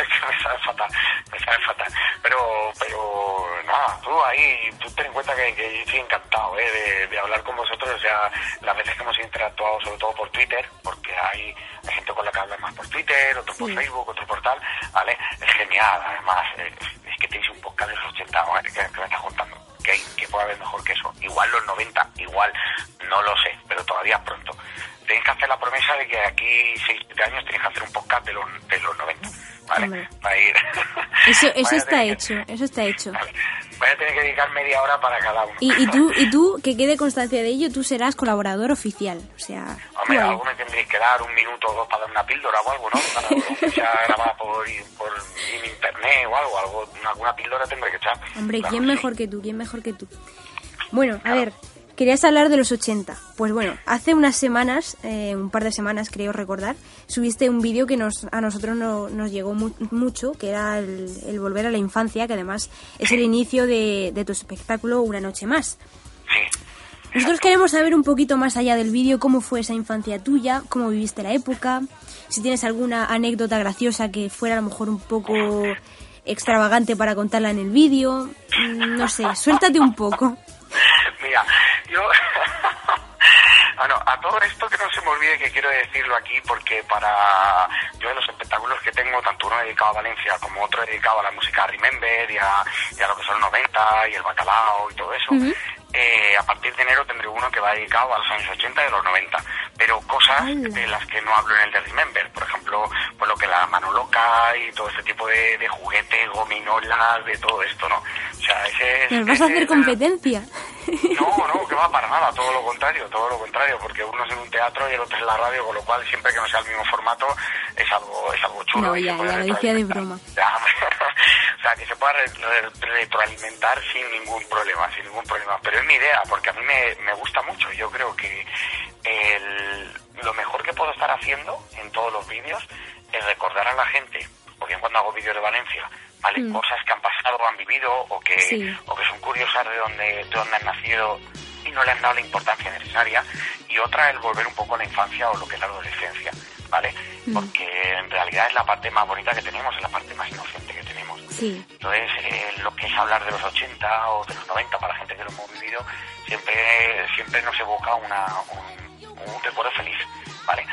que me sabe fatal, me sabe fatal. Pero, pero, nada, tú ahí, tú ten en cuenta que, que yo estoy encantado ¿eh? de, de hablar con vosotros. O sea, las veces que hemos interactuado, sobre todo por Twitter, porque hay, hay gente con la que hablas más por Twitter, otro por Sí. Facebook, otro por tal, ¿vale? Es genial, además, eh, es que tenéis un podcast de los 80, ¿vale? que, que me estás contando. Que, hay- que puede haber mejor que eso. Igual los 90, igual, no lo sé, pero todavía pronto. Tenéis que hacer la promesa de que aquí 6 7 años tenéis que hacer un podcast de los, de los 90, ¿vale? Hombre. Para ir. Eso, está que- hecho, eso está hecho. Vale. Voy a tener que dedicar media hora para cada uno. Y, y tú, y tú, que quede constancia de ello, tú serás colaborador oficial. O sea, Hombre, algo me tendréis que dar un minuto o dos para dar una píldora o algo, ¿no? Para sea grabar por, por en internet o algo, algo, alguna píldora tendré que echar. Hombre, Claro ¿quién sí. mejor que tú? ¿Quién mejor que tú? Bueno, a ver, querías hablar de los 80. Pues bueno, hace unas semanas, eh, un par de semanas creo recordar, subiste un vídeo que nos, a nosotros no- nos llegó mu- mucho, que era el, el volver a la infancia, que además es el inicio de, de tu espectáculo Una Noche Más. Sí. Nosotros queremos saber un poquito más allá del vídeo cómo fue esa infancia tuya, cómo viviste la época, si tienes alguna anécdota graciosa que fuera a lo mejor un poco extravagante para contarla en el vídeo, Mm, no sé, suéltate un poco. Mira, yo... bueno, a todo esto que no se me olvide que quiero decirlo aquí porque para yo de los espectáculos que tengo, tanto uno dedicado a Valencia como otro dedicado a la música Remember y a, y a lo que son los 90 y el bacalao y todo eso. Eh, a partir de enero tendré uno que va dedicado a los años 80 y a los 90, pero cosas de las que no hablo en el de Remember, por ejemplo, pues lo que la mano loca y todo este tipo de, de juguetes, gominolas, de todo esto, ¿no? O sea, ese es- Nos vas a hacer competencia. no, no, que va para nada, todo lo contrario, todo lo contrario, porque uno es en un teatro y el otro es en la radio, con lo cual siempre que no sea el mismo formato es algo, es algo chulo. No, ya, ya lo decía de broma. Ya, o sea, que se pueda re- re- retroalimentar sin ningún problema, sin ningún problema. Pero es mi idea, porque a mí me, me gusta mucho. Yo creo que el- lo mejor que puedo estar haciendo en todos los vídeos es recordar a la gente, porque cuando hago vídeos de Valencia, ¿vale? Mm. Cosas que han pasado o han vivido o que, Sí. o que son curiosas de dónde, de dónde han nacido y no le han dado la importancia necesaria. Y otra, el volver un poco a la infancia o lo que es la adolescencia, ¿vale? Mm. Porque en realidad es la parte más bonita que tenemos, es la parte más inocente que tenemos. Sí, Entonces, eh, lo que es hablar de los 80 o de los 90 para gente que lo hemos vivido, siempre, siempre nos evoca una, un, un recuerdo feliz, ¿vale?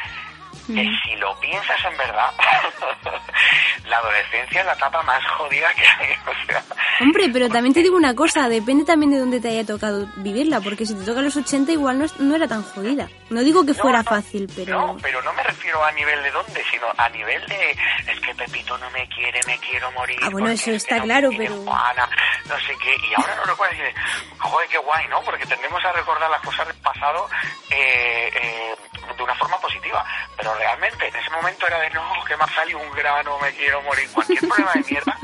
Que si lo piensas en verdad, la adolescencia es la etapa más jodida que hay. O sea, Hombre, pero también te digo una cosa, depende también de dónde te haya tocado vivirla, porque si te toca los 80 igual no, es- no era tan jodida. No digo que No, fuera no, fácil, pero... No, pero no me refiero a nivel de dónde, sino a nivel de es que Pepito no me quiere, me quiero morir. Ah, bueno, eso es que está no me claro, pero- Juana, no sé qué, y ahora no recuerdo y dices, joder, qué guay, ¿no? Porque tendemos a recordar las cosas del pasado eh, eh, de una forma positiva, pero realmente en ese momento era de no, que me ha salido un grano, me quiero morir, cualquier problema de mierda,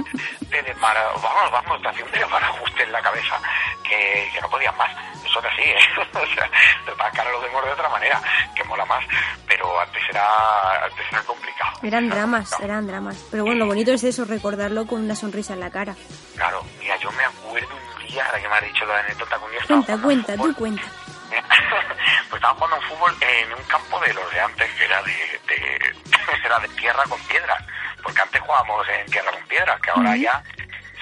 te depara, vamos, vamos, te hacía un ajuste en la cabeza que, que no podías más. Eso es así, ¿eh? o sea, te cara los demás de otra manera, que mola más, pero antes era, antes era complicado. Eran Era dramas, complicado. eran dramas. Pero bueno, lo bonito es eso, recordarlo con una sonrisa en la cara. Claro, mira, yo me acuerdo un día, ahora que me has dicho la anécdota, día estaba Cuenta, cuenta, tú fútbol. pues estaba jugando un fútbol en un campo de los de antes, que era de, de- era de tierra con piedras, porque antes jugábamos en tierra con piedras, que ahora ya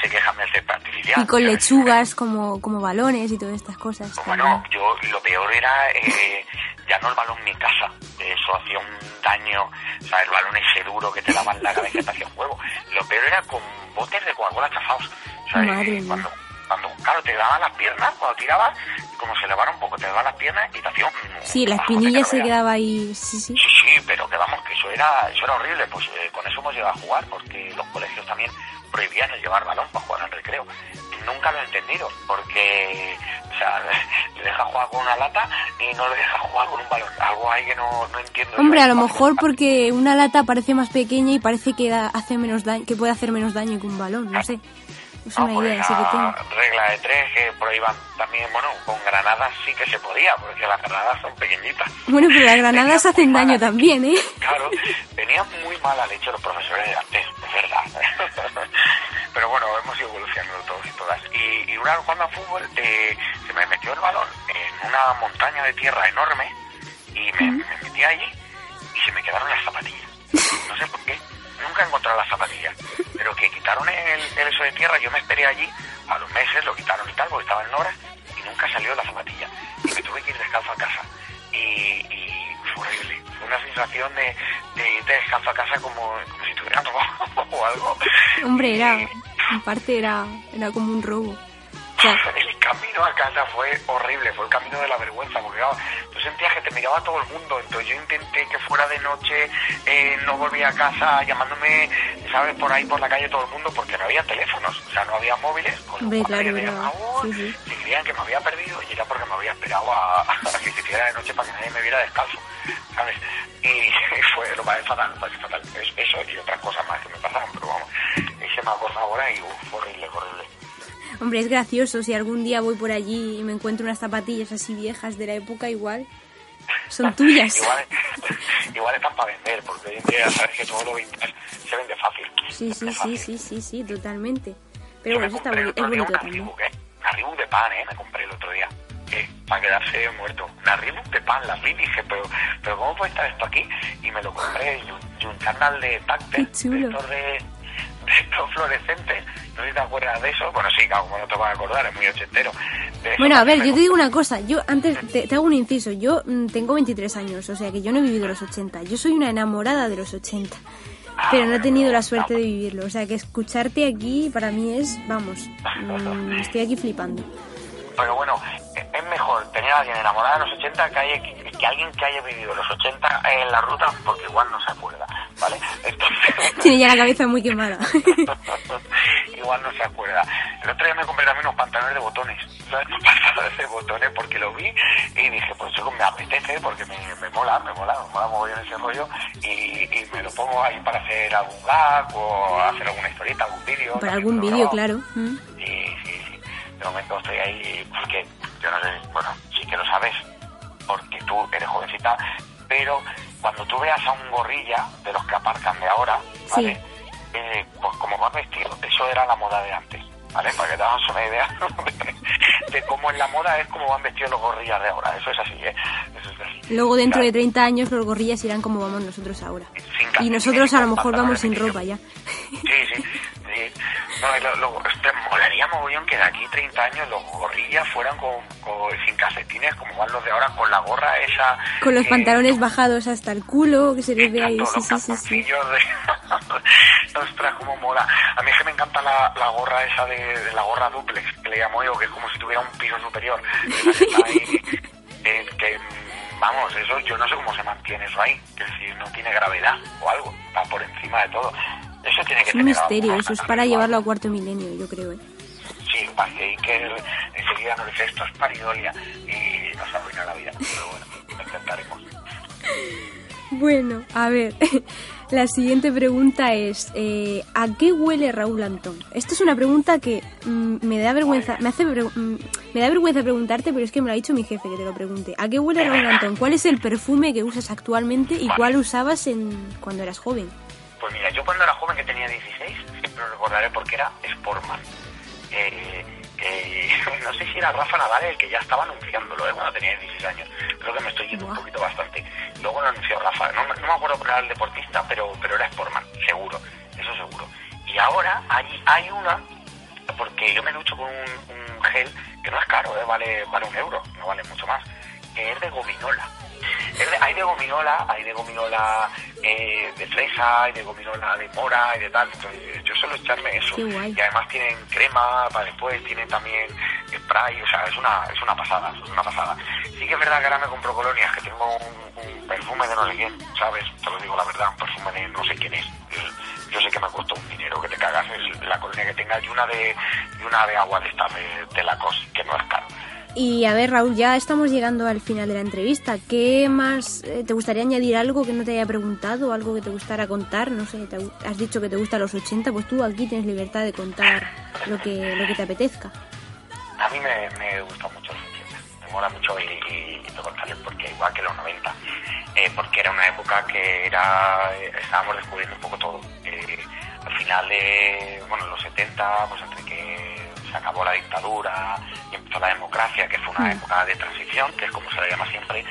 se quejan del césped artificial. Y con lechugas como, como balones y todas estas cosas. Bueno, yo lo peor era eh, ya no el balón en mi casa, eso hacía un daño, o sea, el balón ese duro que te daba en la cabeza y te hacía juego. Lo peor era con botes de Coca-Cola chafados. O sea, Madre mía. cuando, cuando, claro, te daban las piernas, cuando tirabas, como se elevara un poco, te daban las piernas y te hacía un... Sí, la espinilla se quedaba ahí, sí, sí. Sí, sí, pero que vamos, que eso era, eso era horrible. Pues eh, con eso hemos llegado a jugar, porque los colegios también prohibían el llevar balón para jugar al recreo. Nunca lo he entendido, porque, o sea, le deja jugar con una lata y no le deja jugar con un balón. Algo ahí que no, no entiendo. Hombre, yo. a lo mejor porque una lata parece más pequeña y parece que da- hace menos daño, que puede hacer menos daño que un balón, no sé. Es una pues idea, así que tengo. regla de tres que prohíban también, bueno, con granadas sí que se podía, porque las granadas son pequeñitas. Bueno, pero las granadas hacen daño también, ¿eh? Claro, tenían muy mala leche los profesores de antes, es verdad. Pero bueno, hemos ido evolucionando todos y todas. Y, y una vez jugando a fútbol, eh, se me metió el balón en una montaña de tierra enorme y me, me metí allí y se me quedaron las zapatillas. No sé nunca he encontrado las zapatillas. Pero que quitaron el, el eso de tierra, yo me esperé allí, a los meses lo quitaron y tal, porque estaba en obras, y nunca salió la zapatilla. Y me tuve que ir descalzo a casa. Y, y fue horrible. Fue una sensación de, de irte descalzo a casa como, como si te hubieran robado o algo. Hombre, era. En parte era, era como un robo. Sea, El camino a casa fue horrible, fue el camino de la vergüenza, porque claro, tú sentías que te miraba todo el mundo, entonces yo intenté que fuera de noche, eh, no volvía a casa llamándome, ¿sabes? Por ahí por la calle todo el mundo, porque no había teléfonos, o sea, no había móviles, con lo hombre, cual claro, me llamaban, Sí, sí. si creían que me había perdido y era porque me había esperado a, a que se hiciera de noche para que nadie me viera descalzo, ¿sabes? Y fue lo pasé fatal, lo fatal. Es- Eso y otras cosas más que me pasaron, pero vamos, ese me acuerdo ahora y uf, horrible, horrible. Hombre, es gracioso. Si algún día voy por allí y me encuentro unas zapatillas así viejas de la época, igual. Son tuyas. igual, igual están para vender, porque hoy en día sabes que todo lo vintage se vende fácil. Sí, sí, sí, sí, sí, sí, totalmente. Pero Yo bueno, eso está compré el boni- es bonito también. ¿eh? De pan, ¿eh? Me compré el otro día. ¿eh? Para quedarse muerto. Reebok de pan, la vi y dije, pero, pero ¿cómo puede estar esto aquí? Y me lo compré y un, y un de chulo. de estos fluorescentes. No sé si te acuerdas de eso. Bueno, sí, claro, como no te vas a acordar, es muy ochentero. Bueno, a ver, yo te digo una cosa. Yo antes te, te hago un inciso. Yo mm, tengo 23 años, o sea que yo no he vivido los 80. Yo soy una enamorada de los 80. Pero no he tenido la suerte de vivirlo. O sea que escucharte aquí para mí es, vamos, mm, estoy aquí flipando. Pero bueno, eh, es mejor tener a alguien enamorado de los 80 que, que, que alguien que haya vivido los 80 en la ruta, porque igual no se acuerda, ¿vale? Entonces, Tiene ya la cabeza muy quemada. igual no se acuerda. El otro día me compré también unos pantalones de botones, ¿sabes? Pantalones de botones porque lo vi y dije, pues eso me apetece porque me, me mola, me mola, me mola mogollón ese rollo y, y me lo pongo ahí para hacer algún gag o hacer alguna historieta, algún vídeo. Para algún vídeo, claro. Mm. Sí, sí, sí. De momento estoy ahí porque, yo no sé, bueno, sí que lo sabes, porque tú eres jovencita, pero cuando tú veas a un gorrilla de los que aparcan de ahora, ¿vale? Sí. Eh, pues como va vestido, eso era la moda de antes, ¿vale? Para que te hagas una idea de, de cómo en la moda es como van vestidos los gorrillas de ahora, eso es así, ¿eh? Eso es así. Luego dentro de Claro. 30 años los gorrillas irán como vamos nosotros ahora. Sin Y nosotros a lo mejor vamos sin ropa ya. Sí, sí, sí. No, lo, lo- molaría mogollón que de aquí 30 años los gorrillas fueran con, con- sin calcetines como van los de ahora, con la gorra esa... Con los eh, pantalones bajados hasta el culo, que se les ve ahí. Los sí, sí, sí. de... Ostras, cómo mola. A mí es que me encanta la, la gorra esa de, de la gorra duplex, que le llamo yo, que es como si tuviera un piso superior. Ahí, eh, que, vamos, eso yo no sé cómo se mantiene eso ahí, que si no tiene gravedad o algo, está por encima de todo. Eso tiene que Es un tener misterio, eso es para llevarlo a cuarto milenio, yo creo. ¿eh? Sí, que Iker enseguida nos dice esto es paridolia y nos arruina la vida. Pero bueno, lo intentaremos. Bueno, a ver, la siguiente pregunta es, eh, ¿a qué huele Raúl Antón? Esta es una pregunta que mm, me da vergüenza, me hace mm, me da vergüenza preguntarte, pero es que me lo ha dicho mi jefe que te lo pregunte. ¿A qué huele Raúl Antón? ¿Cuál es el perfume que usas actualmente y cuál usabas en cuando eras joven? Pues mira, yo cuando era joven, que tenía 16, siempre lo recordaré porque era Sportman. Eh, eh, no sé si era Rafa Nadal el que ya estaba anunciándolo, ¿eh? cuando tenía 16 años. Creo que me estoy yendo un poquito bastante. Luego lo anunció Rafa. No, me- no me acuerdo cuál era el deportista, pero, pero era Sportman, seguro. Eso seguro. Y ahora hay, hay una, porque yo me ducho con un, un gel que no es caro, ¿eh? vale, vale un euro, no vale mucho más, que es de gominola. Hay de gominola, hay de gominola eh, de fresa, hay de gominola de mora y de tal. Entonces, yo suelo echarme eso. Y además tienen crema para después, tienen también spray, o sea, es una, es una pasada, es una pasada. Sí que es verdad que ahora me compro colonias, que tengo un, un perfume de no sé quién, ¿sabes? Te lo digo la verdad, un perfume de no sé quién es. Yo sé que me costó un dinero que te cagas, es la colonia que tenga y una de, y una de agua de esta, de, de la COS, que no es caro. Y a ver, Raúl, ya estamos llegando al final de la entrevista. ¿Qué más eh, te gustaría añadir algo que no te haya preguntado, algo que te gustara contar? No sé, te has dicho que te gustan los 80, pues tú aquí tienes libertad de contar lo que, lo que te apetezca. A mí me, me gusta mucho los 80. Me mola mucho y, y, y porque igual que los 90. eh, porque era una época que era eh, estábamos descubriendo un poco todo. Eh, al final de bueno, los 70, pues entre que se acabó la dictadura y empezó la democracia, que fue una Mm. época de transición, que es como se le llama siempre,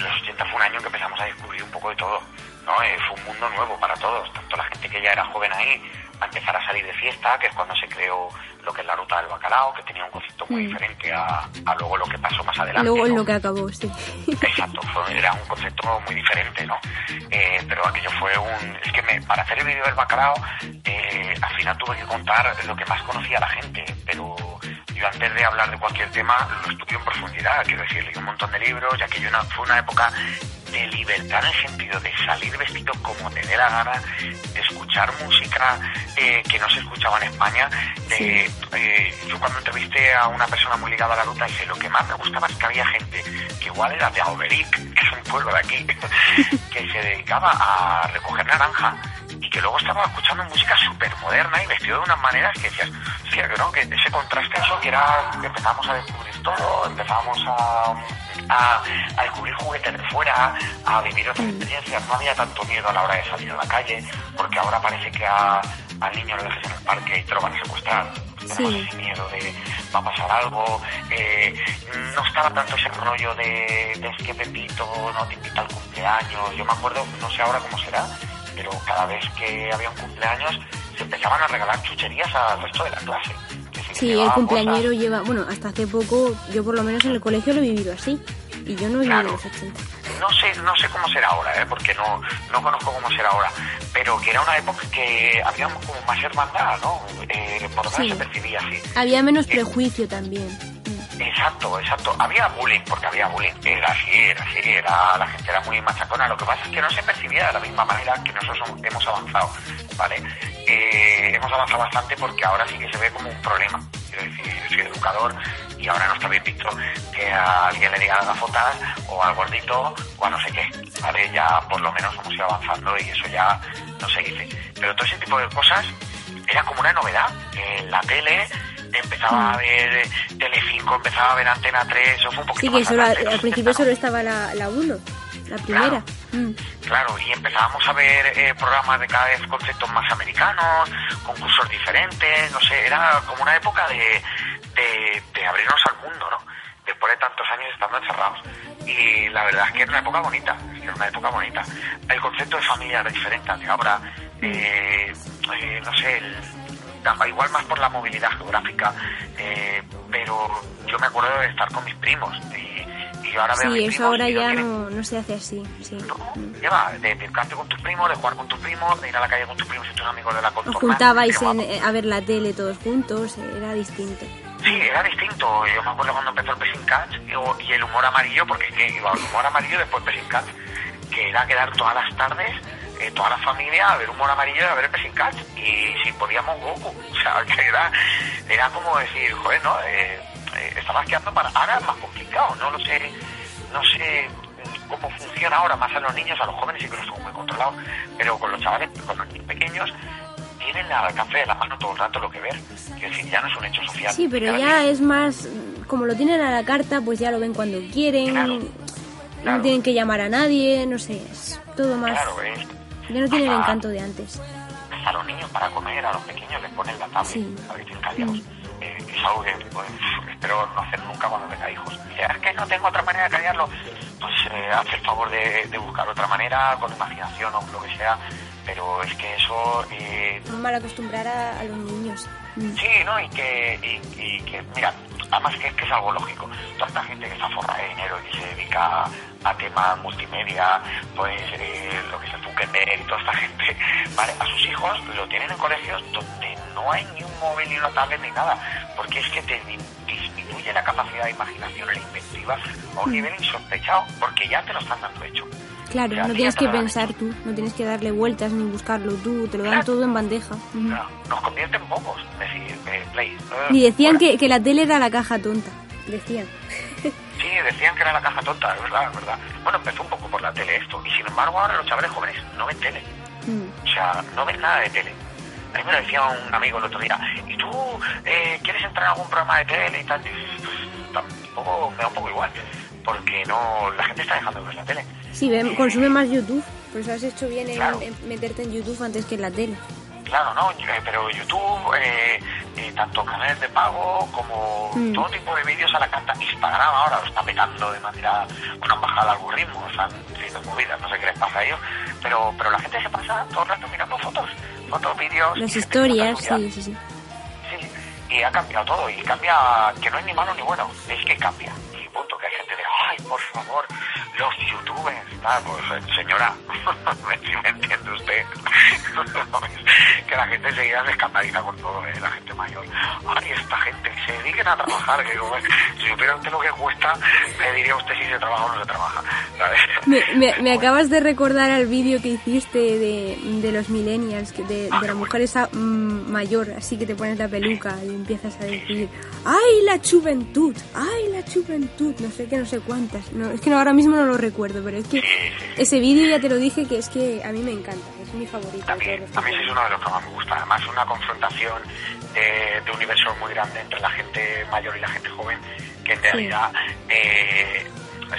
los 80 fue un año que empezamos a descubrir un poco de todo. ¿no? Eh, fue un mundo nuevo para todos, tanto la gente que ya era joven ahí, a empezar a salir de fiesta, que es cuando se creó lo que es la ruta del bacalao, que tenía un concepto muy Mm. diferente a, a luego lo que pasó más adelante. Luego ¿no? lo que acabó, sí. Exacto, fue, era un concepto muy diferente, ¿no? Eh, pero aquello fue un... Es que me- para hacer el vídeo del bacalao, eh, al final tuve que contar lo que más conocía la gente, pero yo antes de hablar de cualquier tema lo estudio en profundidad, quiero decir, leí un montón de libros, ya que yo una- fue una época de libertad en el sentido de salir vestido como te dé la gana, de escuchar música eh, que no se escuchaba en España. De, eh, yo cuando entrevisté a una persona muy ligada a la ruta dije, lo que más me gustaba es que había gente que igual era de Auberic, que es un pueblo de aquí, que se dedicaba a recoger naranja que luego estaba escuchando música súper moderna y vestido de unas maneras que decías, hostia, que no, que ese contraste eso que era, que empezamos a descubrir todo, empezamos a, a, a descubrir juguetes de fuera, a vivir otras experiencias, no había tanto miedo a la hora de salir a la calle, porque ahora parece que a- al niño lo dejes en el parque y te lo van a secuestrar. Tenemos Sí. ese miedo de va a pasar algo, eh, no estaba tanto ese rollo de, de es que Pepito no te invita al cumpleaños, yo me acuerdo, no sé ahora cómo será, pero cada vez que había un cumpleaños se empezaban a regalar chucherías al resto de la clase. Sí, el cumpleañero cosas. lleva, bueno, hasta hace poco, yo por lo menos en el colegio lo he vivido así. Y yo no he vivido Claro. los 80. No sé, no sé cómo será ahora, ¿eh? porque no, no conozco cómo será ahora, pero que era una época que había como más hermandad, ¿no? Eh, por lo menos Sí. se percibía así. Había menos prejuicio también. Exacto, exacto. Había bullying, porque había bullying. Era así, era así, era, la gente era muy machacona. Lo que pasa es que no se percibía de la misma manera que nosotros hemos- avanzado, ¿vale? Eh, hemos avanzado bastante porque ahora sí que se ve como un problema. Quiero decir, yo soy educador y ahora no está bien visto que a alguien le digan gafotas o al gordito o a no sé qué, ¿vale? Ya por lo menos hemos ido avanzando y eso ya no se dice. Pero todo ese tipo de cosas era como una novedad. En la tele empezaba a ver eh, Telecinco, empezaba a ver Antena 3, eso fue un Sí, poquito que más solo, adelante, al principio 70, solo estaba la, la 1, la primera. Mm. Claro, y empezábamos a ver eh, programas de cada vez conceptos más americanos, concursos diferentes, no sé, era como una época de, de, de abrirnos al mundo, ¿no? Después de tantos años estando encerrados. Y la verdad es que era una época bonita, es que era una época bonita. El concepto de familia era diferente al de ahora, eh, eh, no sé, el- igual más por la movilidad geográfica, eh, pero yo me acuerdo de estar con mis primos y, y yo ahora veo a Sí, mis eso primos ahora no ya tienen- no, no se hace así. Sí. lleva de acercarte con tus primos, de jugar con tus primos, de ir a la calle con tus primos y tus amigos de la Os contorna. juntabais en- vamos, eh, a ver la tele todos juntos, era distinto. Sí, era distinto. Yo me acuerdo cuando empezó el Pressing Catch y, el humor amarillo, porque es que iba el humor amarillo después Pressing Catch, que era quedar todas las tardes, eh, toda la familia, a ver humor amarillo y a ver el Pressing Catch. Y si podíamos Goku. O sea, que era, era como decir, joder, ¿no? Eh, eh, estabas quedando para... Ahora es más complicado, no lo sé, no sé cómo funciona ahora más a los niños, a los jóvenes sí que los tengo muy controlados, pero con los chavales, con los niños pequeños, tienen al alcance de la mano todo el rato lo que ver. Es decir, ya no es un hecho social. Sí, pero ya es más, como lo tienen a la carta, pues ya lo ven cuando quieren, no tienen que llamar a nadie, no sé, es todo más... Claro, es Ya no tiene el Ah. encanto de antes. a los niños para comer, a los pequeños les ponen la tablet, Sí. a ver, callados. Eh, es algo que pues, espero no hacer nunca cuando tenga hijos. Dice, es que no tengo otra manera de callarlo. Pues eh, haz el favor de, de buscar otra manera, con imaginación o lo que sea. Pero es que eso... Eh, Mal acostumbrar a, a los niños. Mm. Sí, ¿no? Y que, y, y que mira, además que, que es algo lógico. Toda esta gente que está forra de dinero y que se dedica a temas multimedia, pues eh, lo que es el Zuckerberg y toda esta gente, ¿vale? A sus hijos lo tienen en colegios donde no hay ni un móvil ni una tablet ni nada, porque es que te di- disminuye la capacidad de imaginación la inventiva a un nivel insospechado, porque ya te lo están dando hecho. Claro, no tienes que pensar tú, no tienes que darle vueltas ni buscarlo tú, te lo dan todo en bandeja. No, nos convierte en bobos, decir, eh, play. Y decían que, que la tele era la caja tonta, decían. Sí, decían que era la caja tonta, es verdad, es verdad. Bueno, empezó un poco por la tele esto, y sin embargo ahora los chavales jóvenes no ven tele. Mm. O sea, no ven nada de tele. A mí me lo decía un amigo el otro día, ¿y tú eh, quieres entrar en algún programa de tele y tal? Y, pues, tampoco, me da un poco igual, porque no la gente está dejando de ver la tele. Sí, ve- consume más YouTube. Por eso has hecho bien en, Claro. en meterte en YouTube antes que en la tele. Claro, ¿no? Eh, Pero YouTube, eh, eh, tanto canales de pago como Mm. todo tipo de vídeos a la carta. Instagram ahora lo está petando de manera... Bueno, han bajado el algoritmo, están haciendo movidas, no sé qué les pasa a ellos. Pero, pero la gente se pasa todo el rato mirando fotos, fotos, vídeos... Las historias, sí, sí, sí. Sí, y ha cambiado todo. Y cambia, que no es ni malo ni bueno, es que cambia. Punto, que hay gente de, ay, por favor, los youtubers. Tal, pues eh, señora, si me entiende usted, que la gente se escandaliza con todo, eh, la gente mayor. Ay, esta gente, que se dediquen a trabajar. Que como, si supiera usted lo que cuesta, le diría usted si se trabaja o no se trabaja. ¿sabes? Me, me- me acabas de recordar al vídeo que hiciste de, de los millennials, que de, de la mujer esa mm, mayor, así que te pones la peluca y empiezas a decir, ¡ay, la juventud! ¡ay, la juventud! No sé qué, no sé cuántas. No, es que no, ahora mismo no lo recuerdo, pero es que ese vídeo ya te lo dije que es que a mí me encanta, es mi favorito. los A mí ese es uno de los que más me gusta. Además, una confrontación de, de universos muy grande entre la gente mayor y la gente joven, que en realidad, eh,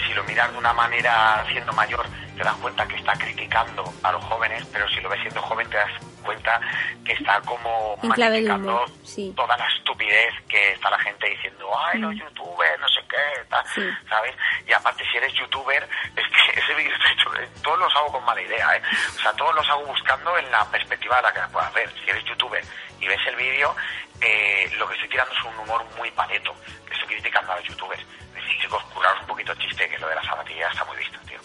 si lo miras de una manera siendo mayor, te das cuenta que está criticando a los jóvenes, pero si lo ves siendo joven, te das cuenta que está como magnificando sí. toda la estupidez que está la gente diciendo, ay, los youtubers, no sé qué, tal, Sí. ¿sabes? Y aparte, si eres youtuber, es que ese vídeo está hecho, eh, todos los hago con mala idea, ¿eh? O sea, todos los hago buscando en la perspectiva de la que la puedas ver. Si eres youtuber y ves el vídeo, eh, lo que estoy tirando es un humor muy paleto, que estoy criticando a los youtubers. Es decir, chicos, curaros un poquito el chiste, que lo de la zapatilla está muy visto, tío.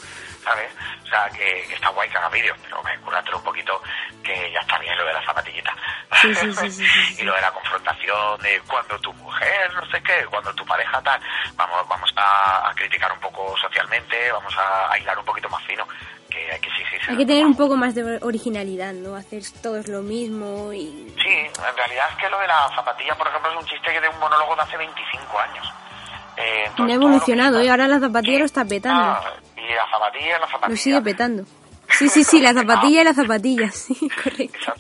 ¿Sabes? O sea, que, que está guay que haga vídeos, pero me un poquito, que ya está bien lo de la zapatillita. Sí, sí, sí, y lo de la confrontación de cuando tu mujer, no sé qué, cuando tu pareja tal, vamos, vamos a, a criticar un poco socialmente, vamos a, a hilar un poquito más fino, que hay que. Hay que tener un poco más de originalidad, ¿no? Hacer todos lo mismo y... Sí, en realidad es que lo de la zapatilla, por ejemplo, es un chiste que de un monólogo de hace 25 años. Eh, entonces, No ha evolucionado, está- ¿eh? Ahora la zapatilla lo está petando. Ah, y la zapatilla, la zapatilla. Lo sigue petando. Sí, sí, sí, la zapatilla y la zapatilla, sí, correcto.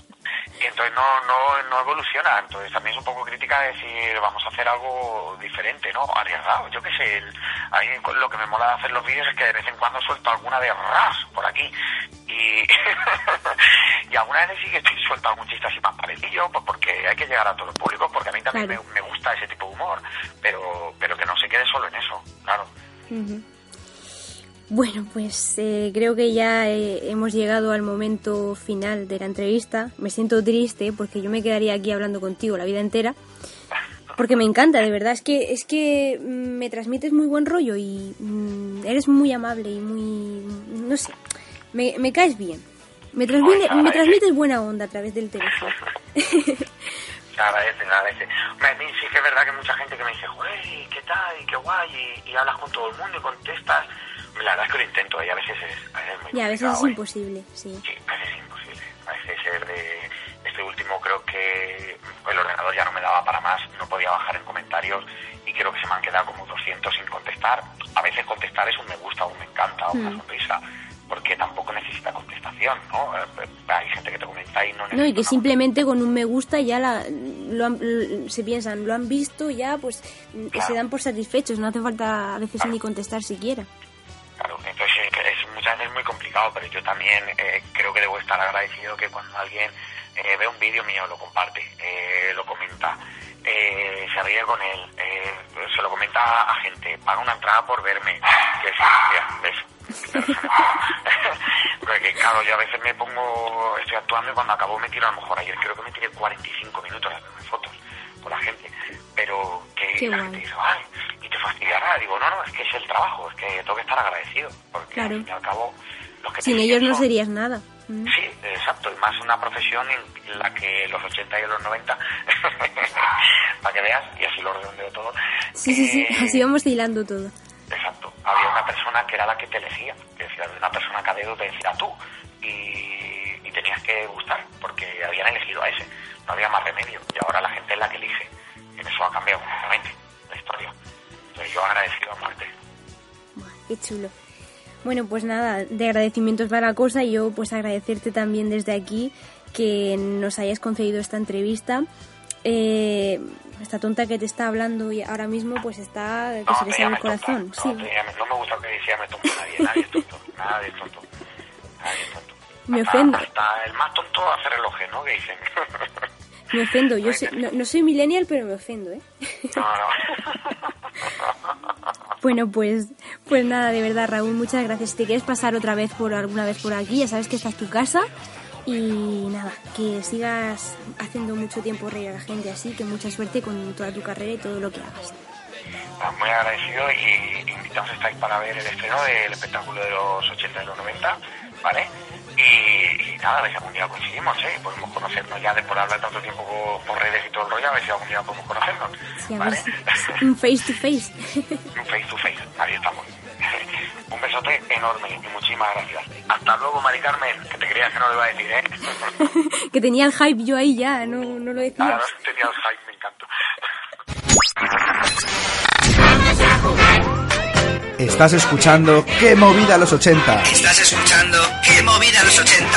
Y entonces no, no, no evoluciona. Entonces también es un poco crítica decir, vamos a hacer algo diferente, ¿no? Arriesgado. Yo qué sé, el- a mí lo que me mola de hacer los vídeos es que de vez en cuando suelto alguna de ras por aquí. Y, y alguna vez sí que estoy suelto algún chiste así más parecido, pues porque hay que llegar a todos los públicos, porque a mí también Claro. me, me gusta ese tipo de humor, pero, pero que no se quede solo en eso, claro. Ujú. Bueno, pues eh, creo que ya eh, hemos llegado al momento final de la entrevista. Me siento triste porque yo me quedaría aquí hablando contigo la vida entera. Porque me encanta, de verdad. Es que, es que mm, me transmites muy buen rollo y mm, eres muy amable y muy... No sé, me, me caes bien. Me, transmite- me transmites buena onda a través del teléfono. Se agradece, se agradece. Hombre, a mí sí que es verdad que mucha gente que me dice, joder, ¿y ¿qué tal? ¿Y qué guay? Y, y hablas con todo el mundo y contestas. La verdad es que lo intento y a veces es, a veces es muy y a veces es ¿eh? imposible, sí. Sí, a veces es imposible. Parece ser de... Este último creo que el ordenador ya no me daba para más, no podía bajar en comentarios y creo que se me han quedado como 200 sin contestar. A veces contestar es un me gusta o un me encanta o una Mm. sonrisa, porque tampoco necesita contestación, ¿no? Eh, Hay gente que te comenta y no necesita No, y que simplemente con un me gusta ya la, lo han- l- se piensan, lo han visto ya, pues que se dan por satisfechos, no hace falta a veces ni contestar siquiera. Claro, entonces es muchas veces muy complicado, pero yo también eh, creo que debo estar agradecido que cuando alguien eh, ve un vídeo mío, lo comparte, eh, lo comenta, eh, se ríe con él, eh, se lo comenta a gente, paga una entrada por verme, que sí, mira, ¿ves? Porque claro, yo a veces me pongo, estoy actuando y cuando acabo me tiro a lo mejor ayer creo que me tiré 45 minutos haciendo fotos con la gente, pero que Qué la guay. gente dice, ay, y te fastidiará, digo, no, no, es que es el trabajo, es que tengo que estar agradecido, porque Claro. al fin y al cabo los que Sin ellos no son- serías nada. Mm. Sí, exacto, y más una profesión en la que los 80 y los 90, para que veas, y así lo redondeo todo, Sí, sí, sí, eh, así vamos hilando todo. Exacto. Había una persona que era la que te elegía, que decía, una persona que a dedo te decía tú, y, y tenías que gustar, porque habían elegido a ese, no había más remedio, y ahora la gente es la que elige. Y eso ha cambiado completamente la historia. Entonces yo agradecido a muerte. Qué chulo. Bueno, pues nada, de agradecimientos para la cosa, yo pues agradecerte también desde aquí que nos hayas concedido esta entrevista. Eh, esta tonta que te está hablando y ahora mismo pues está que No, se le sale el corazón. tonta. Sí, No, te llames- no me gusta que se llame tonto nadie. Nadie es tonto. Nadie es tonto. Nadie es tonto. Me ofendo, Hasta el más tonto hace reloj, ¿no? Que dicen. me ofendo. Yo soy- no, no soy millennial, pero me ofendo, ¿eh? No, no. Bueno, pues, pues nada, de verdad, Raúl, muchas gracias. Si te quieres pasar otra vez por alguna vez por aquí, ya sabes que esta es tu casa. Y nada, que sigas haciendo mucho tiempo reír a la gente así, que mucha suerte con toda tu carrera y todo lo que hagas. Ah, Muy agradecido y invitados estáis para ver el estreno del espectáculo de los 80 y los 90, ¿vale? Y, y nada, a ver si algún día coincidimos, ¿eh? Podemos conocernos ya de por hablar tanto tiempo por, por redes y todo el rollo, a ver si algún día podemos conocernos, Sí, a ver ¿vale? si- un face to face. Un face to face, ahí estamos. Un besote enorme y muchísimas gracias. Hasta luego, Mari Carmen, que te creías que no lo iba a decir, ¿eh? que tenía el hype yo ahí ya, no, no lo decías. Ahora tenía el hype, me encanta. Estás escuchando ¡Qué movida los 80! Estás escuchando ¡Qué movida los 80!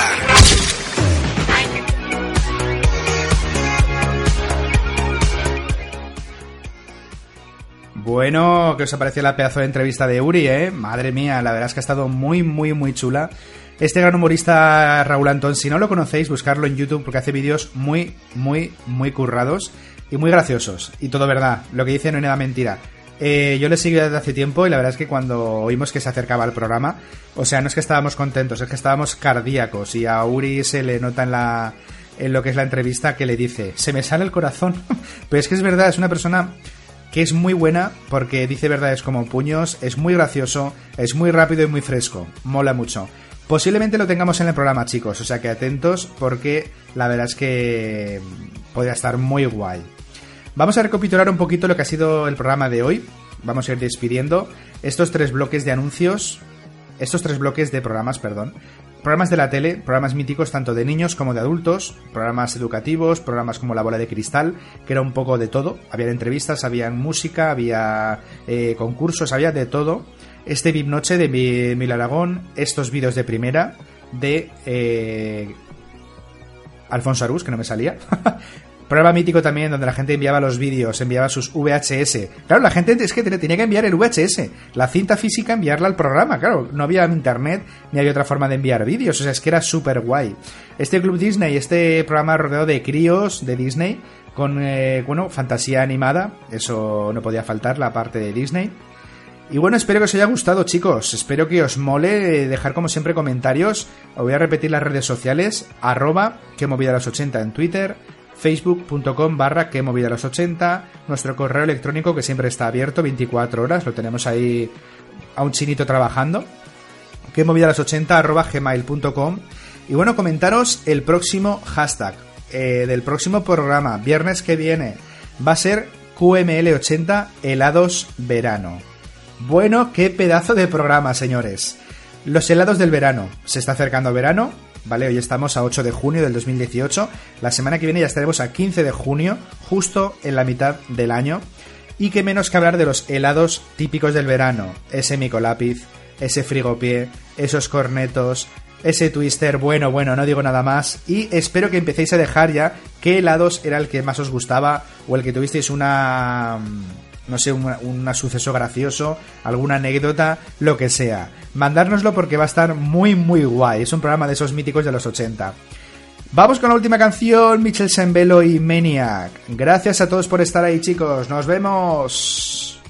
Bueno, ¿qué os ha parecido la pedazo de entrevista de Uri, eh? Madre mía, la verdad es que ha estado muy, muy, muy chula. Este gran humorista Raúl Antón, si no lo conocéis, buscarlo en YouTube porque hace vídeos muy, muy, muy currados y muy graciosos. Y todo verdad, lo que dice no es nada mentira. Eh, yo le sigo desde hace tiempo y la verdad es que cuando oímos que se acercaba al programa, o sea, no es que estábamos contentos, es que estábamos cardíacos y a Uri se le nota en la en lo que es la entrevista que le dice, se me sale el corazón. Pero es que es verdad, es una persona que es muy buena porque dice verdades como puños, es muy gracioso, es muy rápido y muy fresco, mola mucho. Posiblemente lo tengamos en el programa, chicos, o sea que atentos porque la verdad es que podría estar muy guay. Vamos a recapitular un poquito lo que ha sido el programa de hoy. Vamos a ir despidiendo estos tres bloques de anuncios, estos tres bloques de programas, perdón. Programas de la tele, programas míticos tanto de niños como de adultos, programas educativos, programas como La Bola de Cristal, que era un poco de todo. Había entrevistas, había música, había eh, concursos, había de todo. Este VIP Noche de Mi- Mil Aragón, estos vídeos de primera de eh, Alfonso Arús, que no me salía. Programa mítico también donde la gente enviaba los vídeos, enviaba sus VHS. Claro, la gente es que te- tenía que enviar el VHS, la cinta física, enviarla al programa. Claro, no había internet ni había otra forma de enviar vídeos. O sea, es que era súper guay. Este Club Disney, este programa rodeado de críos de Disney, con, eh, bueno, fantasía animada. Eso no podía faltar, la parte de Disney. Y bueno, espero que os haya gustado, chicos. Espero que os mole dejar como siempre comentarios. Os voy a repetir las redes sociales. Arroba que movida los 80 en Twitter. Facebook.com barra que movida los 80. Nuestro correo electrónico que siempre está abierto 24 horas. Lo tenemos ahí a un chinito trabajando. Que movida los 80 arroba gmail.com. Y bueno, comentaros el próximo hashtag eh, del próximo programa. Viernes que viene. Va a ser QML80 helados verano. Bueno, qué pedazo de programa, señores. Los helados del verano. Se está acercando verano, ¿vale? Hoy estamos a 8 de junio del 2018. La semana que viene ya estaremos a 15 de junio, justo en la mitad del año. Y qué menos que hablar de los helados típicos del verano. Ese micolápiz, ese frigopié, esos cornetos, ese twister, bueno, bueno, no digo nada más. Y espero que empecéis a dejar ya qué helados era el que más os gustaba o el que tuvisteis una no sé, un, un suceso gracioso, alguna anécdota, lo que sea. Mandárnoslo porque va a estar muy, muy guay. Es un programa de esos míticos de los 80. Vamos con la última canción, Michel Sembelo y Maniac. Gracias a todos por estar ahí, chicos. Nos vemos.